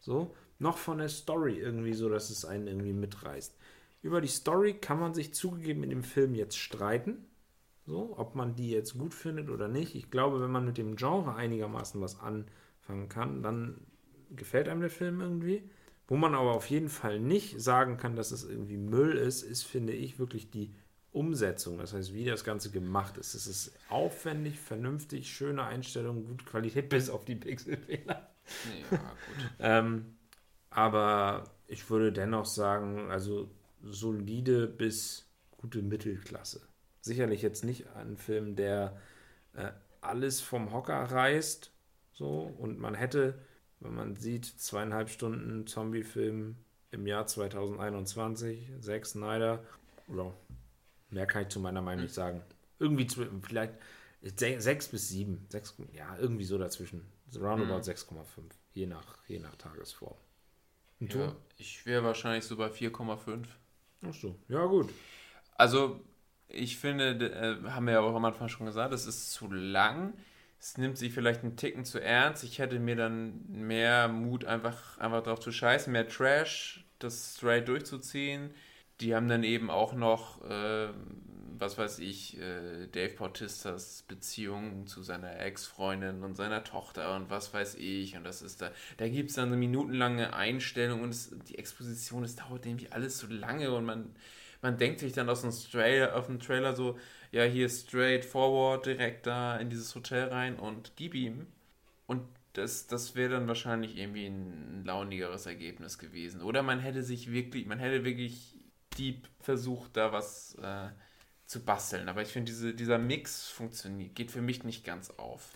so, noch von der Story irgendwie so, dass es einen irgendwie mitreißt. Über die Story kann man sich zugegeben in dem Film jetzt streiten, so, ob man die jetzt gut findet oder nicht. Ich glaube, wenn man mit dem Genre einigermaßen was anfangen kann, dann gefällt einem der Film irgendwie. Wo man aber auf jeden Fall nicht sagen kann, dass es irgendwie Müll ist, ist, finde ich, wirklich die Umsetzung. Das heißt, wie das Ganze gemacht ist. Es ist aufwendig, vernünftig, schöne Einstellung, gute Qualität, bis auf die Pixelfehler. Ja, gut. Ähm, aber ich würde dennoch sagen, also solide bis gute Mittelklasse. Sicherlich jetzt nicht ein Film, der äh, alles vom Hocker reißt. So, und man hätte, wenn man sieht, zweieinhalb Stunden Zombie-Film im Jahr 2021, Zack Snyder, ja, mehr kann ich zu meiner Meinung nicht sagen. Irgendwie vielleicht se- sechs bis sieben, sechs, ja, irgendwie so dazwischen. Roundabout 6,5, je nach, je nach Tagesform. Und du? Ja, ich wäre wahrscheinlich so bei 4,5. Ach so, ja gut. Also, ich finde, äh, haben wir ja auch am Anfang schon gesagt, es ist zu lang. Es nimmt sich vielleicht einen Ticken zu ernst. Ich hätte mir dann mehr Mut, einfach, einfach drauf zu scheißen, mehr Trash, das straight durchzuziehen. Die haben dann eben auch noch, äh, was weiß ich, äh, Dave Bautistas Beziehung zu seiner Ex-Freundin und seiner Tochter und was weiß ich. Und das ist da, da gibt es dann eine minutenlange Einstellung und es, die Exposition, es dauert irgendwie alles so lange und man, man denkt sich dann aus dem Trailer, auf dem Trailer so, ja, hier straight forward, direkt da in dieses Hotel rein und gib ihm. Und das, das wäre dann wahrscheinlich irgendwie ein launigeres Ergebnis gewesen. Oder man hätte sich wirklich, man hätte wirklich deep versucht, da was äh, zu basteln. Aber ich finde, diese, dieser Mix funktioniert, geht für mich nicht ganz auf.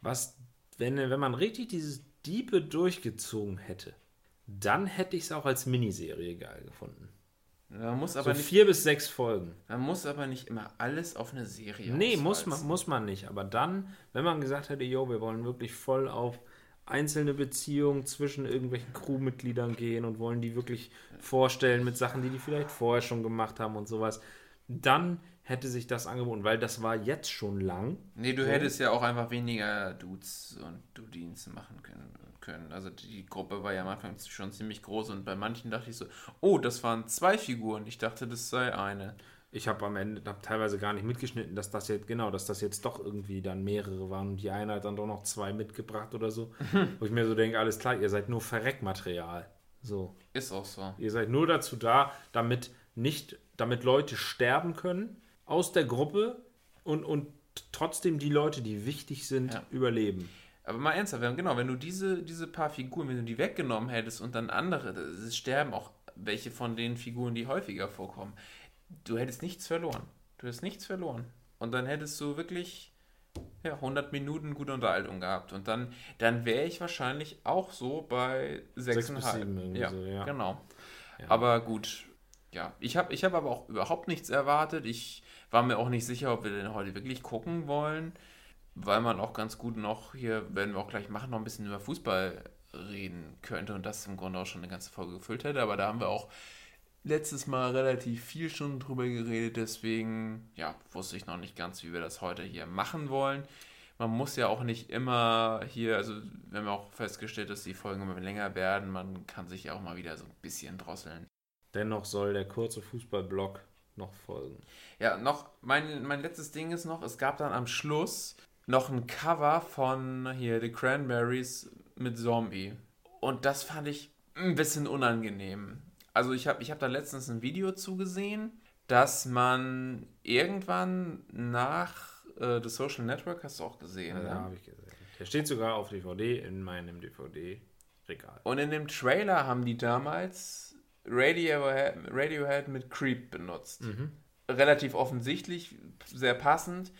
Was, wenn, wenn man richtig dieses Diebe durchgezogen hätte, dann hätte ich es auch als Miniserie geil gefunden. Man muss So aber, nicht, vier bis sechs Folgen. man muss aber nicht immer alles auf eine Serie Nee, muss man, muss man nicht. Aber dann, wenn man gesagt hätte, yo, wir wollen wirklich voll auf einzelne Beziehungen zwischen irgendwelchen Crewmitgliedern gehen und wollen die wirklich vorstellen mit Sachen, die die vielleicht vorher schon gemacht haben und sowas, dann hätte sich das angeboten, weil das war jetzt schon lang. Nee, du So. hättest ja auch einfach weniger Dudes und Dudins machen können, können. Also die Gruppe war ja am Anfang schon ziemlich groß und bei manchen dachte ich so, oh, das waren zwei Figuren. Ich dachte, das sei eine. Ich habe am Ende hab teilweise gar nicht mitgeschnitten, dass das jetzt, genau, dass das jetzt doch irgendwie dann mehrere waren und die eine hat dann doch noch zwei mitgebracht oder so. Wo ich mir so denke, alles klar, ihr seid nur Verreckmaterial. So. Ist auch so. Ihr seid nur dazu da, damit nicht, damit Leute sterben können aus der Gruppe und, und trotzdem die Leute, die wichtig sind, Ja. überleben. Aber mal ernsthaft, wenn- genau, wenn du diese, diese paar Figuren, wenn du die weggenommen hättest und dann andere, es sterben auch welche von den Figuren, die häufiger vorkommen, du hättest nichts verloren. Du hättest nichts verloren. Und dann hättest du wirklich ja, 100 Minuten gute Unterhaltung gehabt. Und dann, dann wäre ich wahrscheinlich auch so bei 6,5. bis sieben irgendwie ja, so, ja. genau. Ja. Aber gut, ja, ich habe ich hab aber auch überhaupt nichts erwartet. Ich war mir auch nicht sicher, ob wir den heute wirklich gucken wollen, weil man auch ganz gut noch, hier werden wir auch gleich machen, noch ein bisschen über Fußball reden könnte und das im Grunde auch schon eine ganze Folge gefüllt hätte. Aber da haben wir auch letztes Mal relativ viel schon drüber geredet, deswegen, ja, wusste ich noch nicht ganz, wie wir das heute hier machen wollen. Man muss ja auch nicht immer hier, also wir haben auch festgestellt, dass die Folgen immer länger werden, man kann sich ja auch mal wieder so ein bisschen drosseln. Dennoch soll der kurze Fußballblock noch folgen. Ja, noch, mein, mein letztes Ding ist noch, es gab dann am Schluss noch ein Cover von hier The Cranberries mit Zombie. Und das fand ich ein bisschen unangenehm. Also ich habe ich hab da letztens ein Video zugesehen, dass man irgendwann nach äh, The Social Network, hast du auch gesehen, Ja, ne? habe ich gesehen. Der steht sogar auf DVD in meinem DVD-Regal. Und in dem Trailer haben die damals Radiohead, Radiohead mit Creep benutzt. Relativ offensichtlich, sehr passend.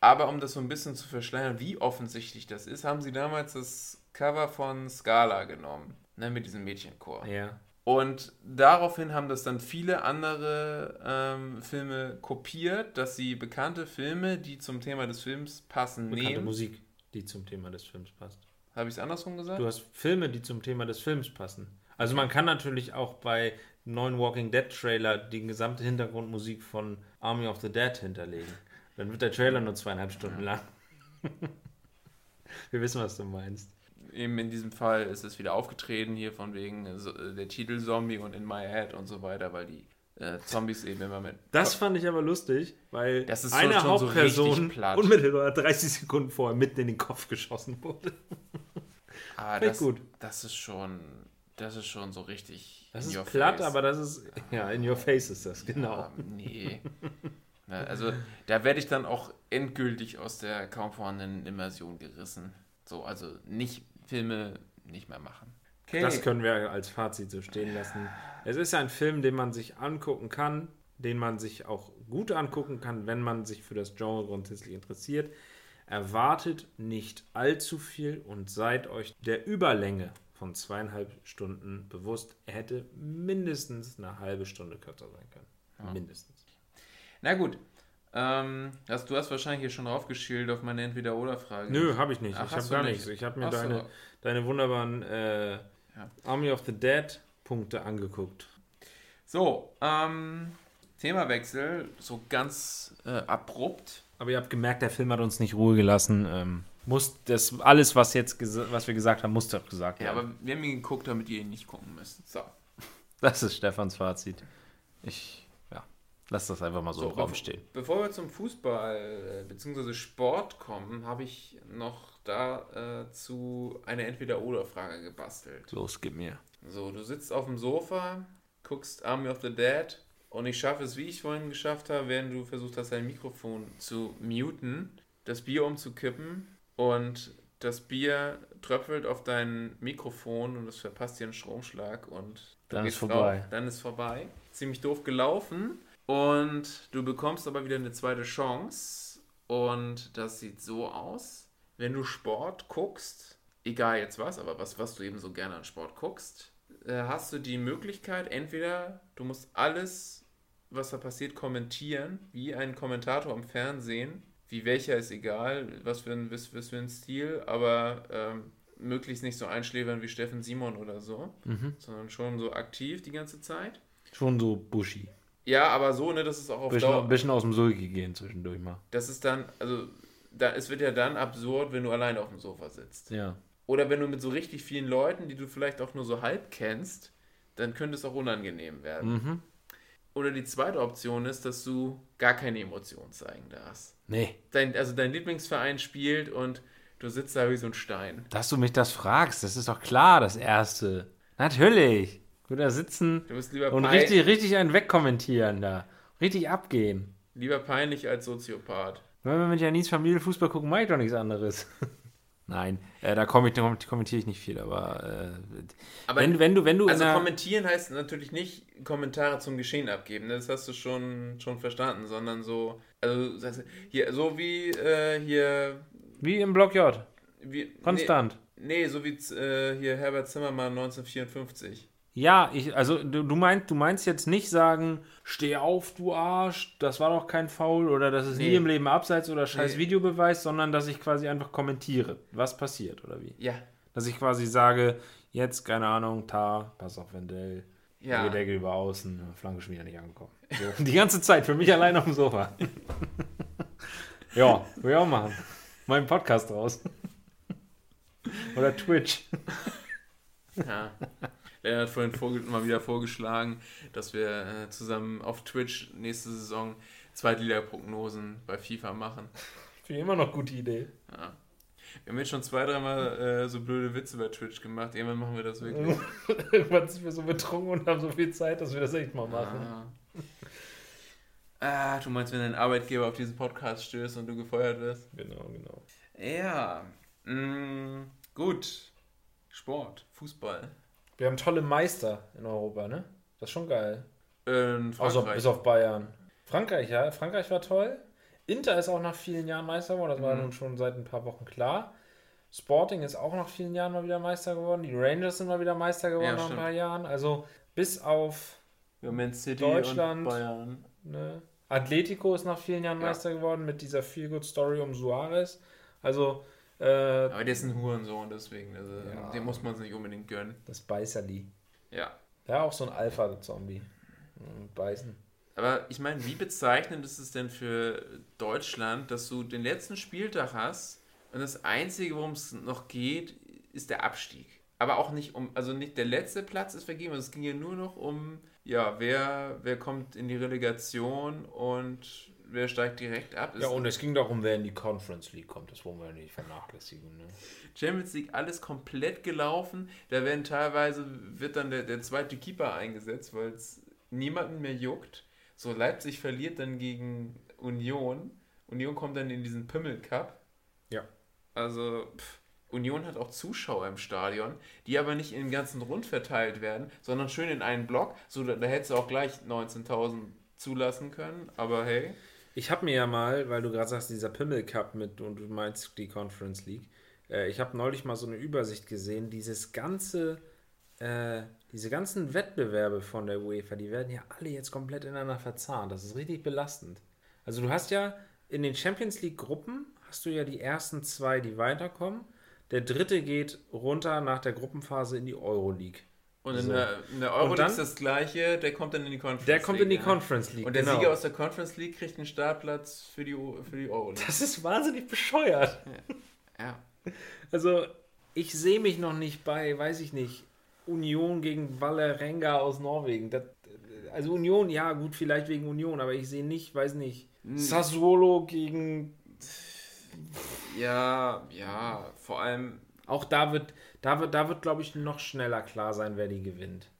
Aber um das so ein bisschen zu verschleiern, wie offensichtlich das ist, haben sie damals das Cover von Scala genommen. Ne, mit diesem Mädchenchor. Ja. Und daraufhin haben das dann viele andere ähm, Filme kopiert, dass sie bekannte Filme, die zum Thema des Films passen, Bekannte nehmen. Musik. die zum Thema des Films passt. Habe ich es andersrum gesagt? Du hast Filme, die zum Thema des Films passen. Also man kann natürlich auch bei neuen Walking Dead Trailer die gesamte Hintergrundmusik von Army of the Dead hinterlegen. Dann wird der Trailer nur zweieinhalb Stunden lang. Wir wissen, was du meinst. Eben in diesem Fall ist es wieder aufgetreten, hier von wegen äh, so- der Titel Zombie und In My Head und so weiter, weil die äh, Zombies eben immer mit. Das fand ich aber lustig, weil Das eine so Hauptperson platt. unmittelbar 30 Sekunden vorher mitten in den Kopf geschossen wurde. Ah, Finde ich das, gut. das ist schon. Das ist schon so richtig. Das in ist your platt, face. aber das ist. Ja, in your face ist das, genau. Ah, nee. Na, also da werde ich dann auch endgültig aus der kaum vorhandenen Immersion gerissen. So, also nicht Filme nicht mehr machen. Okay. Das können wir als Fazit so stehen lassen. Es ist ein Film, den man sich angucken kann, den man sich auch gut angucken kann, wenn man sich für das Genre grundsätzlich interessiert. Erwartet nicht allzu viel und seid euch der Überlänge von zweieinhalb Stunden bewusst. Er hätte mindestens eine halbe Stunde kürzer sein können. Mindestens. Na gut. Ähm, hast, du hast wahrscheinlich hier schon draufgeschildert auf meine Entweder-Oder-Frage. Nö, habe ich nicht. Ach, ich habe gar nicht? nichts. Ich habe mir deine, deine wunderbaren äh, Army of the Dead Punkte angeguckt. So, ähm, Themawechsel, so ganz äh, abrupt. Aber ihr habt gemerkt, der Film hat uns nicht Ruhe gelassen. Ähm, muss das alles, was jetzt was wir gesagt haben, musste auch gesagt Ja, werden. aber wir haben ihn geguckt, damit ihr ihn nicht gucken müsst. So. das ist Stefans Fazit. Ich ja, lass das einfach mal so, So, im Raum bevor- stehen. Bevor wir zum Fußball äh, bzw. Sport kommen, habe ich noch dazu eine Entweder-Oder-Frage gebastelt. Los, gib mir. So, du sitzt auf dem Sofa, guckst Army of the Dead und ich schaffe es, wie ich vorhin geschafft habe, während du versucht hast, dein Mikrofon zu muten, das Bier umzukippen und das Bier tröpfelt auf dein Mikrofon und es verpasst dir einen Stromschlag und Dann ist vorbei. drauf, dann ist vorbei. Ziemlich doof gelaufen und du bekommst aber wieder eine zweite Chance und das sieht so aus, wenn du Sport guckst, egal jetzt was, aber was, was du eben so gerne an Sport guckst, äh, hast du die Möglichkeit, entweder du musst alles, was da passiert, kommentieren, wie ein Kommentator am Fernsehen, wie welcher ist egal, was für ein, was, was für ein Stil, aber ähm, möglichst nicht so einschläfern wie Steffen Simon oder so, sondern schon so aktiv die ganze Zeit. Schon so bushy. Ja, aber so, ne, das ist auch auf Bisschen, Dauer. bisschen aus dem Sulki gehen zwischendurch mal. Das ist dann, also, da, es wird ja dann absurd, wenn du alleine auf dem Sofa sitzt. Ja. Oder wenn du mit so richtig vielen Leuten, die du vielleicht auch nur so halb kennst, dann könnte es auch unangenehm werden. Mhm. Oder die zweite Option ist, dass du gar keine Emotionen zeigen darfst. Nee. Dein, also dein Lieblingsverein spielt und du sitzt da wie so ein Stein. Dass du mich das fragst, das ist doch klar, das Erste. Natürlich. Du da sitzen Du bist lieber, und richtig, richtig einen wegkommentieren da. Richtig abgehen. lieber peinlich als Soziopath. Wenn wir mit Janis Familie Fußball gucken, mache ich doch nichts anderes. Nein, äh, da komme ich, da kommentiere ich nicht viel, aber, äh, Aber wenn, wenn du, wenn du Also kommentieren heißt natürlich nicht Kommentare zum Geschehen abgeben, ne? das hast du schon, schon verstanden, sondern so, also hier, so wie äh, hier, wie im Block J, wie, konstant. Nee, nee so wie äh, hier Herbert Zimmermann 1954. Ja, ich, also du, du, meinst, du meinst jetzt nicht sagen, steh auf, du Arsch, das war doch kein Foul oder das ist nie Nee. im Leben abseits oder scheiß Nee. Videobeweis, sondern dass ich quasi einfach kommentiere, was passiert oder wie. Ja, Dass ich quasi sage, jetzt, keine Ahnung, Tar, pass auf Wendell, ja. Deckel über außen, Flanke schon wieder nicht angekommen. So, die ganze Zeit, für mich allein auf dem Sofa. ja, will ich auch machen. Mein Podcast raus. Oder Twitch. ja. Er hat vorhin mal wieder vorgeschlagen, dass wir äh, zusammen auf Twitch nächste Saison Zweitliga-Prognosen bei FIFA machen. Finde ich immer noch gute Idee. Ja. Wir haben jetzt schon zwei, dreimal äh, so blöde Witze bei Twitch gemacht. Irgendwann machen wir das wirklich. Irgendwann sind wir so betrunken und haben so viel Zeit, dass wir das echt mal machen. Ah. ah, du meinst, wenn dein Arbeitgeber auf diesen Podcast stößt und du gefeuert wirst? Genau, genau. Ja. Mm, gut. Sport, Fußball. Wir haben tolle Meister in Europa, ne? Das ist schon geil. In Außer bis auf Bayern. Frankreich, ja. Frankreich war toll. Inter ist auch nach vielen Jahren Meister geworden. Das war Mhm. nun schon seit ein paar Wochen klar. Sporting ist auch nach vielen Jahren mal wieder Meister geworden. Die Rangers sind mal wieder Meister geworden Ja, nach ein paar Jahren. Also bis auf Ja, Deutschland. Bayern. ne, Atletico ist nach vielen Jahren Ja. Meister geworden mit dieser Feel-Good-Story um Suarez. Also Äh, Aber der ist ein Hurensohn, deswegen. Also, Ja. Dem muss man es nicht unbedingt gönnen. das Beißerli. Ja. Ja, auch so ein Alpha-Zombie. Mhm, Beißen. Aber ich meine, wie bezeichnend ist es denn für Deutschland, dass du den letzten Spieltag hast und das Einzige, worum es noch geht, ist der Abstieg. Aber auch nicht um, also nicht der letzte Platz ist vergeben, es ging ja nur noch um, ja, wer, wer kommt in die Relegation und wer steigt direkt ab. Ja, und es ging darum, wer in die Conference League kommt. Das wollen wir ja nicht vernachlässigen. Ne? Champions League alles komplett gelaufen. Da werden teilweise, wird dann der, der zweite Keeper eingesetzt, weil es niemanden mehr juckt. So, Leipzig verliert dann gegen Union. Union kommt dann in diesen Pimmel Cup. Ja. Also, pff, Union hat auch Zuschauer im Stadion, die aber nicht im ganzen Rund verteilt werden, sondern schön in einen Block. So, da, da hättest du auch gleich 19.000 zulassen können. Aber hey, Ich habe mir ja mal, weil du gerade sagst, dieser Pimmel Cup mit und du meinst die Conference League, äh, ich habe neulich mal so eine Übersicht gesehen, dieses ganze, äh, diese ganzen Wettbewerbe von der UEFA, die werden ja alle jetzt komplett ineinander verzahnt. Das ist richtig belastend. Also du hast ja in den Champions League Gruppen hast du ja die ersten zwei, die weiterkommen. Der dritte geht runter nach der Gruppenphase in die Euroleague. Und in So. der, in der Euro Und dann- ist das gleiche, der kommt dann in die Conference Der kommt in die ja. Conference League. Und der genau. Sieger aus der Conference League kriegt einen Startplatz für die, für die Euro. Das ist wahnsinnig bescheuert. Ja. Also, ich sehe mich noch nicht bei, weiß ich nicht, Union gegen Valerenga aus Norwegen. Das, also Union, ja, gut, vielleicht wegen Union, aber ich sehe nicht, weiß nicht, Sassuolo gegen. ja, ja, vor allem, Auch da wird, da wird, da wird, glaube ich, noch schneller klar sein, wer die gewinnt.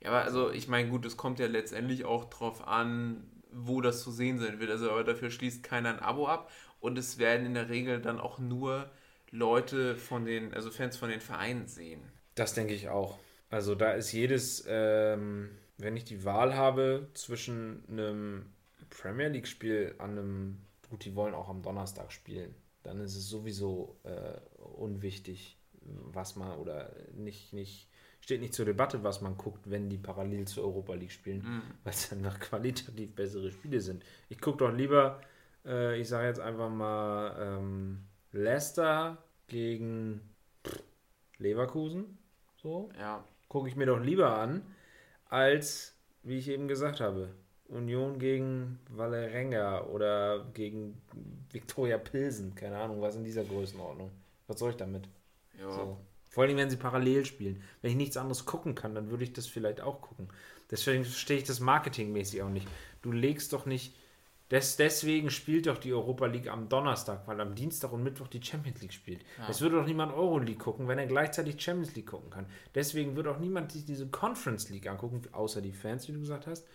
ja, aber also ich meine, gut, es kommt ja letztendlich auch drauf an, wo das zu sehen sein wird. Also, aber dafür schließt keiner ein Abo ab und es werden in der Regel dann auch nur Leute von den, also Fans von den Vereinen sehen. Das denke ich auch. Also da ist jedes, ähm, wenn ich die Wahl habe zwischen einem Premier League-Spiel an einem, gut, die wollen auch am Donnerstag spielen, dann ist es sowieso äh, unwichtig, was man oder nicht, nicht, steht nicht zur Debatte, was man guckt, wenn die parallel zur Europa League spielen, weil es dann noch qualitativ bessere Spiele sind. Ich gucke doch lieber, äh, ich sage jetzt einfach mal, ähm, Leicester gegen Leverkusen. So, Ja, gucke ich mir doch lieber an, als, wie ich eben gesagt habe, Union gegen Valerenga oder gegen Viktoria Pilsen. Keine Ahnung, was in dieser Größenordnung. Was soll ich damit? Ja. So. Vor allem, wenn sie parallel spielen. Wenn ich nichts anderes gucken kann, dann würde ich das vielleicht auch gucken. Deswegen verstehe ich das marketingmäßig auch nicht. Du legst doch nicht. Des, deswegen spielt doch die Europa League am Donnerstag, weil am Dienstag und Mittwoch die Champions League spielt. Es würde doch niemand Euro League gucken, wenn er gleichzeitig Champions League gucken kann. Deswegen würde auch niemand sich diese Conference League angucken, außer die Fans, wie du gesagt hast,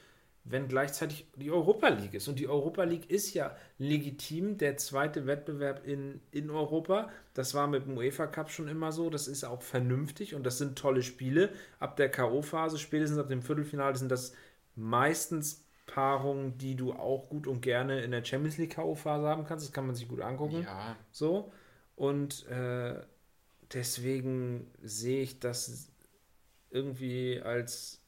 wenn gleichzeitig die Europa League ist. Und die Europa League ist ja legitim der zweite Wettbewerb in, in Europa. Das war mit dem UEFA Cup schon immer so. Das ist auch vernünftig und das sind tolle Spiele. Ab der K.O.-Phase, spätestens ab dem Viertelfinale, sind das meistens Paarungen, die du auch gut und gerne in der Champions League K.O.-Phase haben kannst. Das kann man sich gut angucken. ja. So. Und äh, deswegen sehe ich das irgendwie als,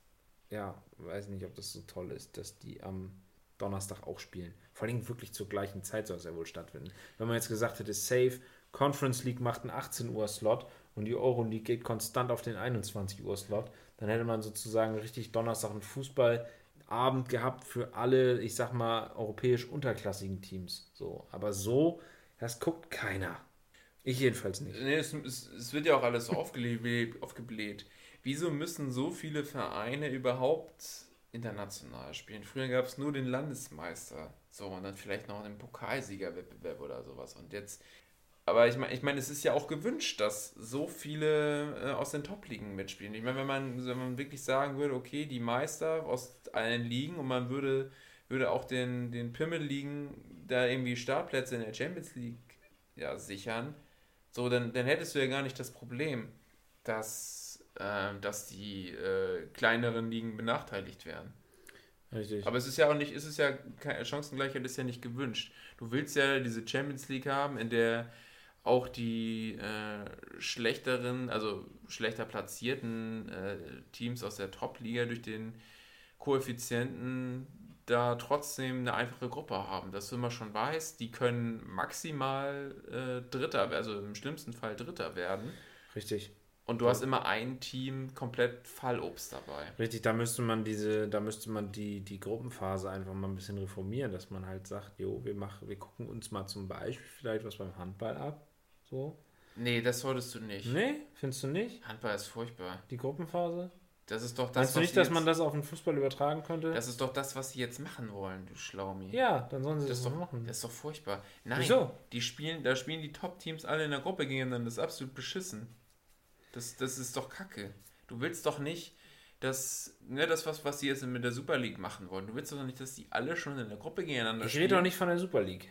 ja, weiß nicht, ob das so toll ist, dass die am Donnerstag auch spielen. Vor allem wirklich zur gleichen Zeit soll es ja wohl stattfinden. Wenn man jetzt gesagt hätte, safe, Conference League macht einen 18 Uhr Slot und die Euro League geht konstant auf den 21 Uhr Slot, dann hätte man sozusagen richtig Donnerstag einen Fußballabend gehabt für alle, ich sag mal, europäisch unterklassigen Teams. So, aber so, das guckt keiner. Ich jedenfalls nicht. Nee, es, es, es wird ja auch alles so aufgebläht. Wieso müssen so viele Vereine überhaupt international spielen? Früher gab es nur den Landesmeister. So, und dann vielleicht noch einen Pokalsiegerwettbewerb oder sowas. Und jetzt. Aber ich meine, ich mein, es ist ja auch gewünscht, dass so viele äh, aus den Top-Ligen mitspielen. Ich meine, wenn man, wenn man wirklich sagen würde, okay, die Meister aus allen Ligen und man würde, würde auch den, den Pimmel-Ligen da irgendwie Startplätze in der Champions League ja, sichern, so, dann, dann hättest du ja gar nicht das Problem, dass, äh, dass die äh, kleineren Ligen benachteiligt werden. Richtig. Aber es ist ja auch nicht, es ist ja, keine Chancengleichheit ist ja nicht gewünscht. Du willst ja diese Champions League haben, in der auch die äh, schlechteren, also schlechter platzierten äh, Teams aus der Top-Liga durch den Koeffizienten da trotzdem eine einfache Gruppe haben, dass du immer schon weißt, die können maximal äh, Dritter, also im schlimmsten Fall Dritter werden. Richtig. Und du hast immer ein Team komplett Fallobst dabei. Richtig, da müsste man diese, da müsste man die, die Gruppenphase einfach mal ein bisschen reformieren, dass man halt sagt, jo, wir machen, wir gucken uns mal zum Beispiel vielleicht was beim Handball ab. So. Nee, das solltest du nicht. Nee, findest du nicht? Handball ist furchtbar. Die Gruppenphase? Das ist doch das, Meinst du nicht, dass man das auf den Fußball übertragen könnte? Das ist doch das, was sie jetzt machen wollen, du Schlaumi. ja, dann sollen sie Das das, doch, machen. das ist doch furchtbar. Nein, Wieso? die spielen, da spielen die Top-Teams alle in der Gruppe gegeneinander. Das ist absolut beschissen. Das, das ist doch Kacke. Du willst doch nicht, dass, ne, das, was, was sie jetzt mit der Super League machen wollen, du willst doch nicht, dass die alle schon in der Gruppe gegeneinander ich spielen. rede doch nicht von der Super League.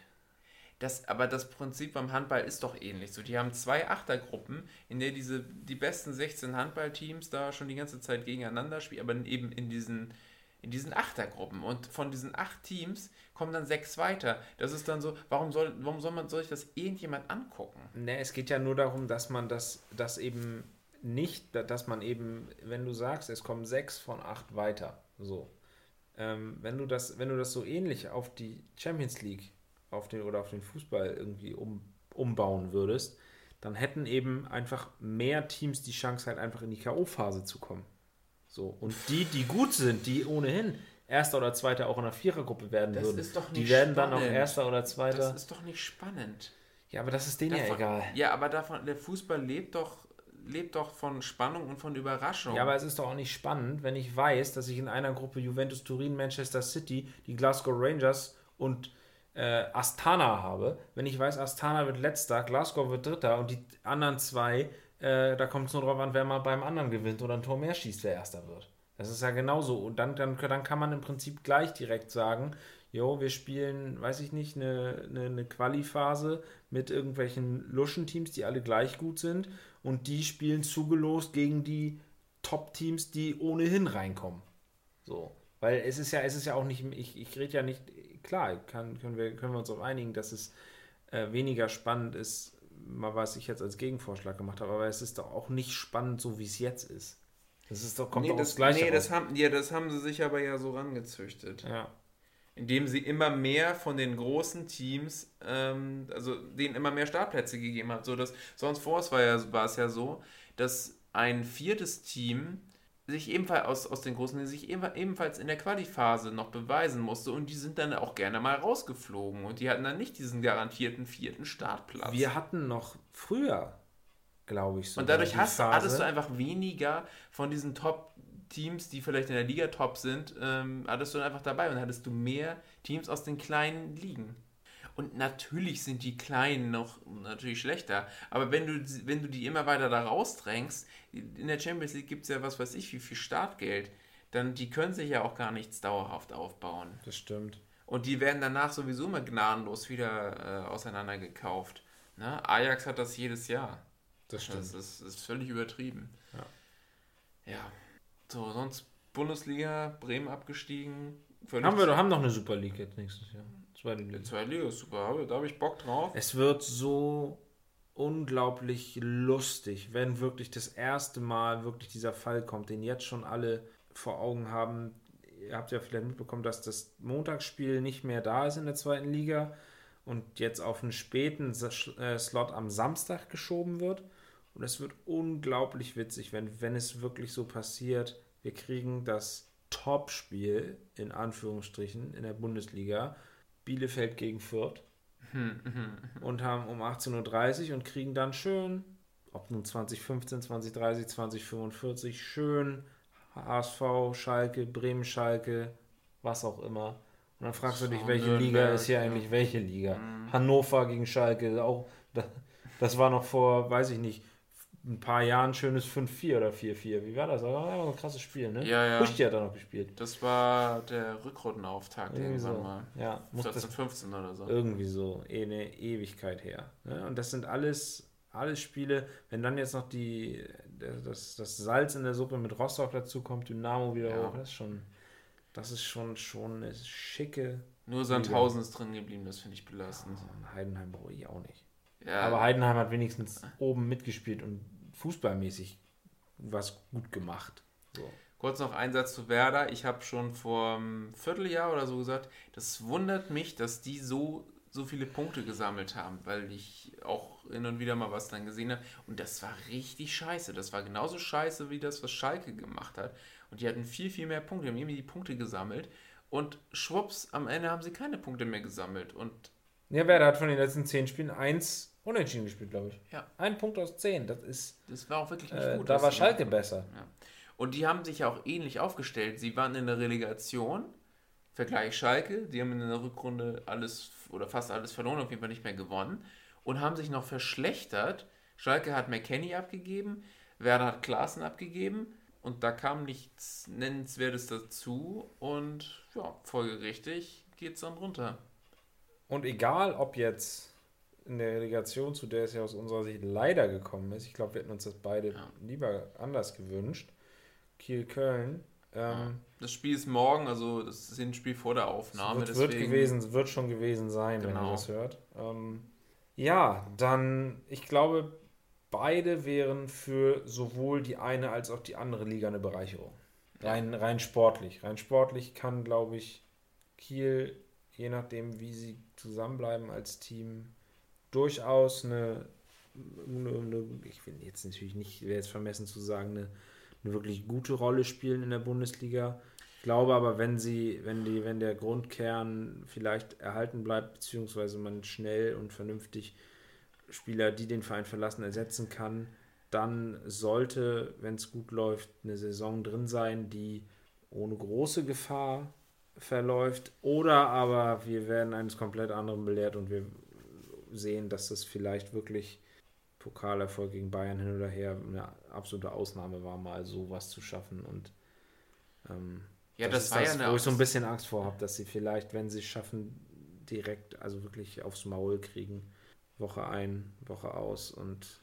Das, aber das Prinzip beim Handball ist doch ähnlich. So, die haben zwei Achtergruppen, in der diese die besten 16 Handballteams da schon die ganze Zeit gegeneinander spielen, aber eben in diesen in diesen Achtergruppen und von diesen acht Teams kommen dann sechs weiter. Das ist dann so, warum soll warum soll man soll sich das irgendjemand angucken? Ne, es geht ja nur darum, dass man das, das eben nicht, dass man eben, wenn du sagst, es kommen sechs von acht weiter, so. Ähm, wenn du das, wenn du das so ähnlich auf die Champions League auf den, oder auf den Fußball irgendwie um, umbauen würdest, dann hätten eben einfach mehr Teams die Chance, halt einfach in die K.O.-Phase zu kommen. So. Und die, die gut sind, die ohnehin Erster oder Zweiter auch in der Vierergruppe werden Das würden, die nicht werden dann auch spannend. Erster oder Zweiter. Das ist doch nicht spannend. ja, aber das ist denen ja Davon- egal. Ja, aber davon der Fußball lebt doch lebt doch von Spannung und von Überraschung. Ja, aber es ist doch auch nicht spannend, wenn ich weiß, dass ich in einer Gruppe Juventus Turin, Manchester City, die Glasgow Rangers und äh, Astana habe. Wenn ich weiß, Astana wird letzter, Glasgow wird dritter und die anderen zwei, äh, da kommt es nur drauf an, wer mal beim anderen gewinnt oder ein Tor mehr schießt, wer erster wird. Das ist ja genauso. Und dann, dann, dann kann man im Prinzip gleich direkt sagen, jo, wir spielen, weiß ich nicht, eine, eine, eine Quali-Phase mit irgendwelchen Luschenteams, die alle gleich gut sind und die spielen zugelost gegen die Top-Teams, die ohnehin reinkommen. So. Weil es ist ja, es ist ja auch nicht, ich, ich rede ja nicht, klar, kann, können, wir, können wir uns darauf einigen, dass es äh, weniger spannend ist, mal was ich jetzt als Gegenvorschlag gemacht habe, aber es ist doch auch nicht spannend, so wie es jetzt ist. Das ist doch, kommt nee, doch das, Gleiche nee das, haben, ja, das haben sie sich aber ja so rangezüchtet. Ja. Indem sie immer mehr von den großen Teams, ähm, also denen immer mehr Startplätze gegeben hat. So dass, sonst vor es war, ja, war es ja so, dass ein viertes Team sich ebenfalls aus, aus den großen, sich eben- ebenfalls in der Qualiphase noch beweisen musste und die sind dann auch gerne mal rausgeflogen und die hatten dann nicht diesen garantierten vierten Startplatz. Wir hatten noch früher, glaube ich, so. Und dadurch hast, hattest du einfach weniger von diesen Top-Teams, die vielleicht in der Liga top sind, ähm, hattest du dann einfach dabei und hattest du mehr Teams aus den kleinen Ligen. Und natürlich sind die Kleinen noch natürlich schlechter, aber wenn du, wenn du die immer weiter da rausdrängst, in der Champions League gibt es ja was weiß ich, wie viel Startgeld, dann die können sich ja auch gar nichts dauerhaft aufbauen. Das stimmt. Und die werden danach sowieso immer gnadenlos wieder äh, auseinandergekauft. Ne? Ajax hat das jedes Jahr. Das Das ist, ist völlig übertrieben. Ja. Ja. So, sonst Bundesliga, Bremen abgestiegen. Haben wir doch, haben noch eine Super League jetzt nächstes Jahr. Zweite Liga. Die zweite Liga ist super, da habe ich Bock drauf. Es wird so unglaublich lustig, wenn wirklich das erste Mal wirklich dieser Fall kommt, den jetzt schon alle vor Augen haben. Ihr habt ja vielleicht mitbekommen, dass das Montagsspiel nicht mehr da ist in der zweiten Liga und jetzt auf einen späten äh, Slot am Samstag geschoben wird. Und es wird unglaublich witzig, wenn, wenn es wirklich so passiert. Wir kriegen das Topspiel in Anführungsstrichen in der Bundesliga. Bielefeld gegen Fürth und haben um 18.30 Uhr und kriegen dann schön, ob nun 2015, 2030, 2045, schön HSV, Schalke, Bremen, Schalke, was auch immer. Und dann fragst du dich, welche Liga ist hier eigentlich welche Liga? Hannover gegen Schalke, auch, das war noch vor, weiß ich nicht, ein paar Jahren schönes 5-4 oder 4-4. Wie war das? Das war ein krasses Spiel, ne? Ja, ja. Puschti hat da noch gespielt. Das war der Rückrundenauftakt Irgendwie irgendwann so. mal. Ja, muss das 14, 15 oder so. irgendwie so, eh eine Ewigkeit her. Ne? Und das sind alles, alles Spiele, wenn dann jetzt noch die, das, das Salz in der Suppe mit Rostock dazu kommt, Dynamo wieder Ja. hoch, das ist schon, das ist schon, schon eine schicke. Nur Sandhausen ist drin geblieben, das finde ich belastend. Und Heidenheim brauche ich auch nicht. Ja, Aber Heidenheim hat wenigstens oben mitgespielt und fußballmäßig was gut gemacht. So. Kurz noch ein Satz zu Werder. Ich habe schon vor einem Vierteljahr oder so gesagt, das wundert mich, dass die so, so viele Punkte gesammelt haben, weil ich auch hin und wieder mal was dann gesehen habe. Und das war richtig scheiße. Das war genauso scheiße wie das, was Schalke gemacht hat. Und die hatten viel, viel mehr Punkte. Die haben irgendwie die Punkte gesammelt. Und schwupps, am Ende haben sie keine Punkte mehr gesammelt. Und Ja, Werder hat von den letzten zehn Spielen eins unentschieden gespielt, glaube ich. Ja. Ein Punkt aus zehn. Das ist. das war auch wirklich nicht Äh, gut. da was war Schalke gemacht besser. Ja. Und die haben sich ja auch ähnlich aufgestellt. Sie waren in der Relegation, Vergleich Schalke, die haben in der Rückrunde alles oder fast alles verloren, auf jeden Fall nicht mehr gewonnen und haben sich noch verschlechtert. Schalke hat McKenny abgegeben, Werder hat Klaassen abgegeben und da kam nichts Nennenswertes dazu und ja, folgerichtig geht es dann runter. Und egal, ob jetzt in der Relegation, zu der es ja aus unserer Sicht leider gekommen ist, ich glaube, wir hätten uns das beide Ja. lieber anders gewünscht. Kiel-Köln. Ähm, Das Spiel ist morgen, also das Hinspiel vor der Aufnahme. wird, wird deswegen- gewesen, wird schon gewesen sein, wenn ihr Genau. das hört. Ähm, ja, dann, ich glaube, beide wären für sowohl die eine als auch die andere Liga eine Bereicherung. Rein, rein sportlich. Rein sportlich kann, glaube ich, Kiel, je nachdem, wie sie zusammenbleiben als Team, durchaus eine, eine, eine ich will jetzt natürlich nicht, wäre jetzt vermessen zu sagen, eine, eine wirklich gute Rolle spielen in der Bundesliga. Ich glaube aber, wenn sie, wenn die, wenn der Grundkern vielleicht erhalten bleibt, beziehungsweise man schnell und vernünftig Spieler, die den Verein verlassen, ersetzen kann, dann sollte, wenn es gut läuft, eine Saison drin sein, die ohne große Gefahr verläuft. Oder aber wir werden eines komplett anderen belehrt und wir sehen, dass das vielleicht wirklich Pokalerfolg gegen Bayern hin oder her eine absolute Ausnahme war, mal sowas zu schaffen. Und ähm, Ja, das, ist war ja das, eine wo ich so ein bisschen Angst vor habe, dass sie vielleicht, wenn sie es schaffen, direkt, also wirklich aufs Maul kriegen. Woche ein, Woche aus und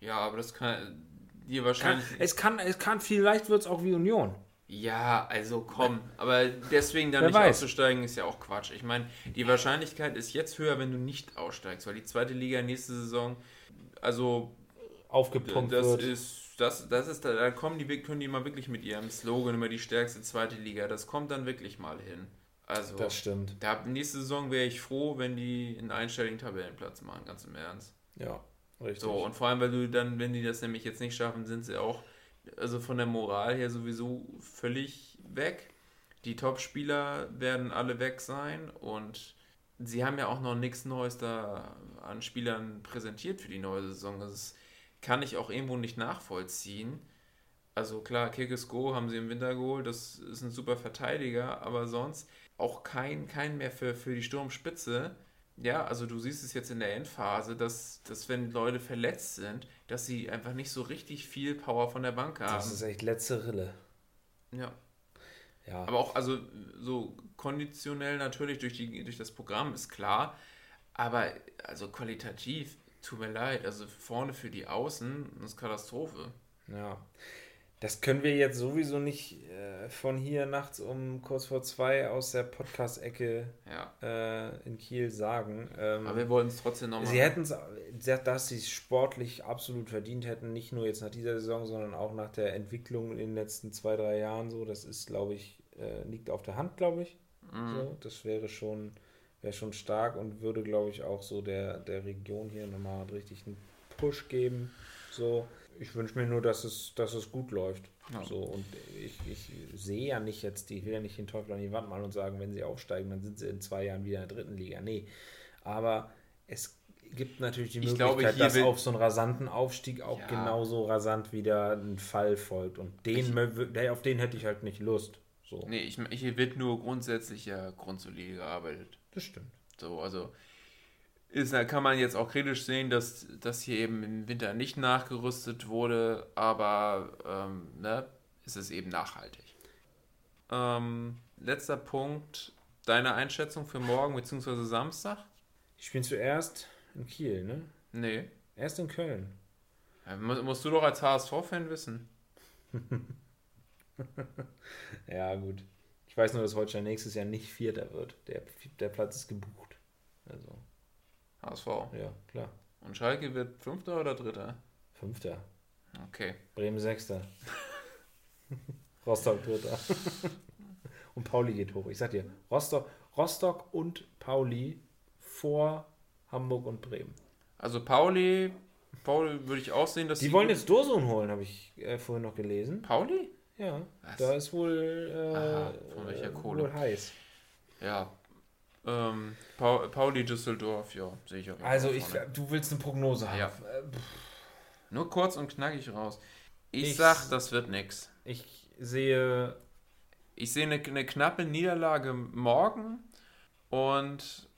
Ja, aber das kann dir kann, wahrscheinlich. es kann, es kann, vielleicht wird es auch wie Union. Ja, also komm. Aber deswegen dann Wer nicht weiß. auszusteigen, ist ja auch Quatsch. Ich meine, die Wahrscheinlichkeit ist jetzt höher, wenn du nicht aussteigst, weil die zweite Liga nächste Saison, also Aufgepumpt das wird. ist, das, das ist, da da kommen die, können die mal wirklich mit ihrem Slogan immer die stärkste zweite Liga. Das kommt dann wirklich mal hin. Also, das stimmt. da, nächste Saison wäre ich froh, wenn die einen einstelligen Tabellenplatz machen, ganz im Ernst. Ja, richtig. So, und vor allem, weil du dann, wenn die das nämlich jetzt nicht schaffen, sind sie auch, also von der Moral her sowieso völlig weg. Die Top-Spieler werden alle weg sein und sie haben ja auch noch nichts Neues da an Spielern präsentiert für die neue Saison. Das kann ich auch irgendwo nicht nachvollziehen. Also klar, Kirkesko haben sie im Winter geholt, das ist ein super Verteidiger, aber sonst auch kein, kein mehr für, für die Sturmspitze. Ja, also du siehst es jetzt in der Endphase, dass, dass wenn Leute verletzt sind, dass sie einfach nicht so richtig viel Power von der Bank haben. das ist echt letzte Rille. ja. Ja. Aber auch, also so konditionell natürlich durch, die, durch das Programm ist klar, aber also qualitativ, tut mir leid, also vorne für die Außen, das ist Katastrophe. Ja. Das können wir jetzt sowieso nicht äh, von hier nachts um kurz vor zwei aus der Podcast-Ecke Ja. äh, in Kiel sagen. Ähm, Aber wir wollten es trotzdem nochmal. sie hätten es, dass sie es sportlich absolut verdient hätten, nicht nur jetzt nach dieser Saison, sondern auch nach der Entwicklung in den letzten zwei, drei Jahren so. Das ist, glaube ich, äh, liegt auf der Hand, glaube ich. Mhm. So, das wäre schon, wäre schon stark und würde, glaube ich, auch so der, der Region hier nochmal richtig einen Push geben. So, ich wünsche mir nur, dass es, dass es gut läuft. Ja. So, und ich, ich sehe ja nicht jetzt, die, ich will ja nicht den Teufel an die Wand malen und sagen, wenn sie aufsteigen, dann sind sie in zwei Jahren wieder in der dritten Liga. Nee. Aber es gibt natürlich die Ich Möglichkeit, glaube, dass auf so einen rasanten Aufstieg auch Ja. genauso rasant wieder ein Fall folgt. Und den, Ich- auf den hätte ich halt nicht Lust. So, Nee, ich, hier wird nur grundsätzlich ja grundsolide gearbeitet. das stimmt. So, also ist, kann man jetzt auch kritisch sehen, dass das hier eben im Winter nicht nachgerüstet wurde, aber ähm, ne, ist es eben nachhaltig. Ähm, letzter Punkt, deine Einschätzung für morgen bzw. Samstag? Die spielen zuerst in Kiel, ne? Nee. Erst in Köln. Ja, mu- musst du doch als HSV-Fan wissen. Ja, gut. Ich weiß nur, dass Holstein nächstes Jahr nicht Vierter wird. Der, der Platz ist gebucht. Also, HSV. ja, klar. Und Schalke wird Fünfter oder Dritter? Fünfter. Okay. Bremen Sechster. Rostock Dritter. und Pauli geht hoch. Ich sag dir, Rostock, Rostock und Pauli vor Hamburg und Bremen. Also Pauli, Pauli würde ich auch sehen, dass Die sie wollen jetzt Dosun holen, habe ich äh, vorhin noch gelesen. Pauli? Ja, Was? da ist wohl, äh, Aha, von welcher Kohle? wohl heiß. Ja. Ähm, Pa Pauli Düsseldorf, ja, sehe ich auch. Also ich, du willst eine Prognose haben. Ja. Äh, Nur kurz und knackig raus. Ich, Ich- sag, das wird nix. Ich sehe, Ich sehe eine, eine knappe Niederlage morgen und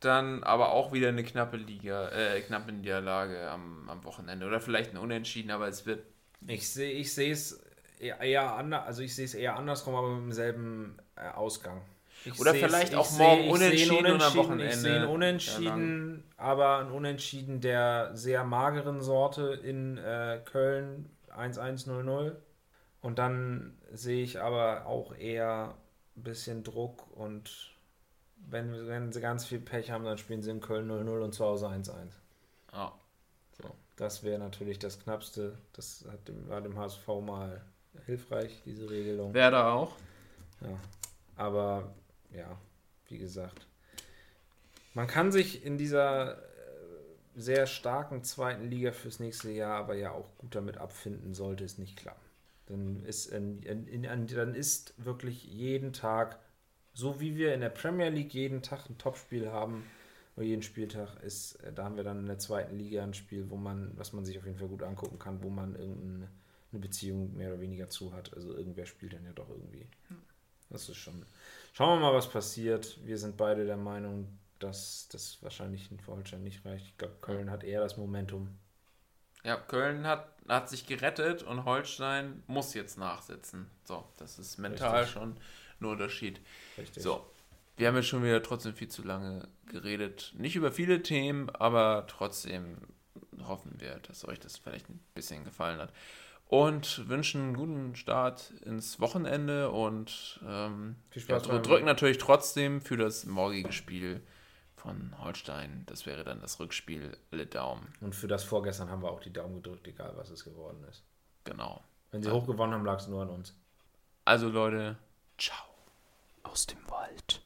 dann aber auch wieder eine knappe Liga, äh, knappe Niederlage am, am Wochenende. Oder vielleicht ein Unentschieden, aber es wird. ich sehe, ich sehe es eher, eher anders, also ich sehe es eher andersrum, aber mit demselben äh, Ausgang. Ich Oder vielleicht ich auch morgen sehe einen unentschieden und am Unentschieden- Wochenende Ich sehe einen Unentschieden, aber ein Unentschieden der sehr mageren Sorte in äh, Köln 1-1-0-0. Und dann sehe ich aber auch eher ein bisschen Druck und wenn, wenn sie ganz viel Pech haben, dann spielen sie in Köln 0-0 und zu Hause 1-1. Ja. So, das wäre natürlich das Knappste. Das hat dem, war dem HSV mal hilfreich, diese Regelung. Werder auch. Ja. Aber ja, wie gesagt, man kann sich in dieser äh, sehr starken zweiten Liga fürs nächste Jahr aber ja auch gut damit abfinden, sollte es nicht klappen. Dann ist, in, in, in, dann ist wirklich jeden Tag, so wie wir in der Premier League jeden Tag ein Topspiel haben, oder jeden Spieltag ist, äh, da haben wir dann in der zweiten Liga ein Spiel, wo man, was man sich auf jeden Fall gut angucken kann, wo man irgendeine eine Beziehung mehr oder weniger zu hat. Also irgendwer spielt dann ja doch irgendwie. Das ist schon. Schauen wir mal, was passiert. Wir sind beide der Meinung, dass das wahrscheinlich für Holstein nicht reicht. Ich glaube, Köln hat eher das Momentum. Ja, Köln hat, hat sich gerettet und Holstein muss jetzt nachsetzen. So, das ist mental Richtig. schon ein Unterschied. Richtig. So, wir haben jetzt schon wieder trotzdem viel zu lange geredet. Nicht über viele Themen, aber trotzdem hoffen wir, dass euch das vielleicht ein bisschen gefallen hat. Und wünschen einen guten Start ins Wochenende und ähm, Viel ja, Spaß beim- drücken natürlich trotzdem für das morgige Spiel von Holstein. Das wäre dann das Rückspiel. Alle Daumen. Und für das vorgestern haben wir auch die Daumen gedrückt, egal was es geworden ist. Genau. Wenn sie Ja. hochgewonnen haben, lag es nur an uns. Also Leute, ciao. Aus dem Wald.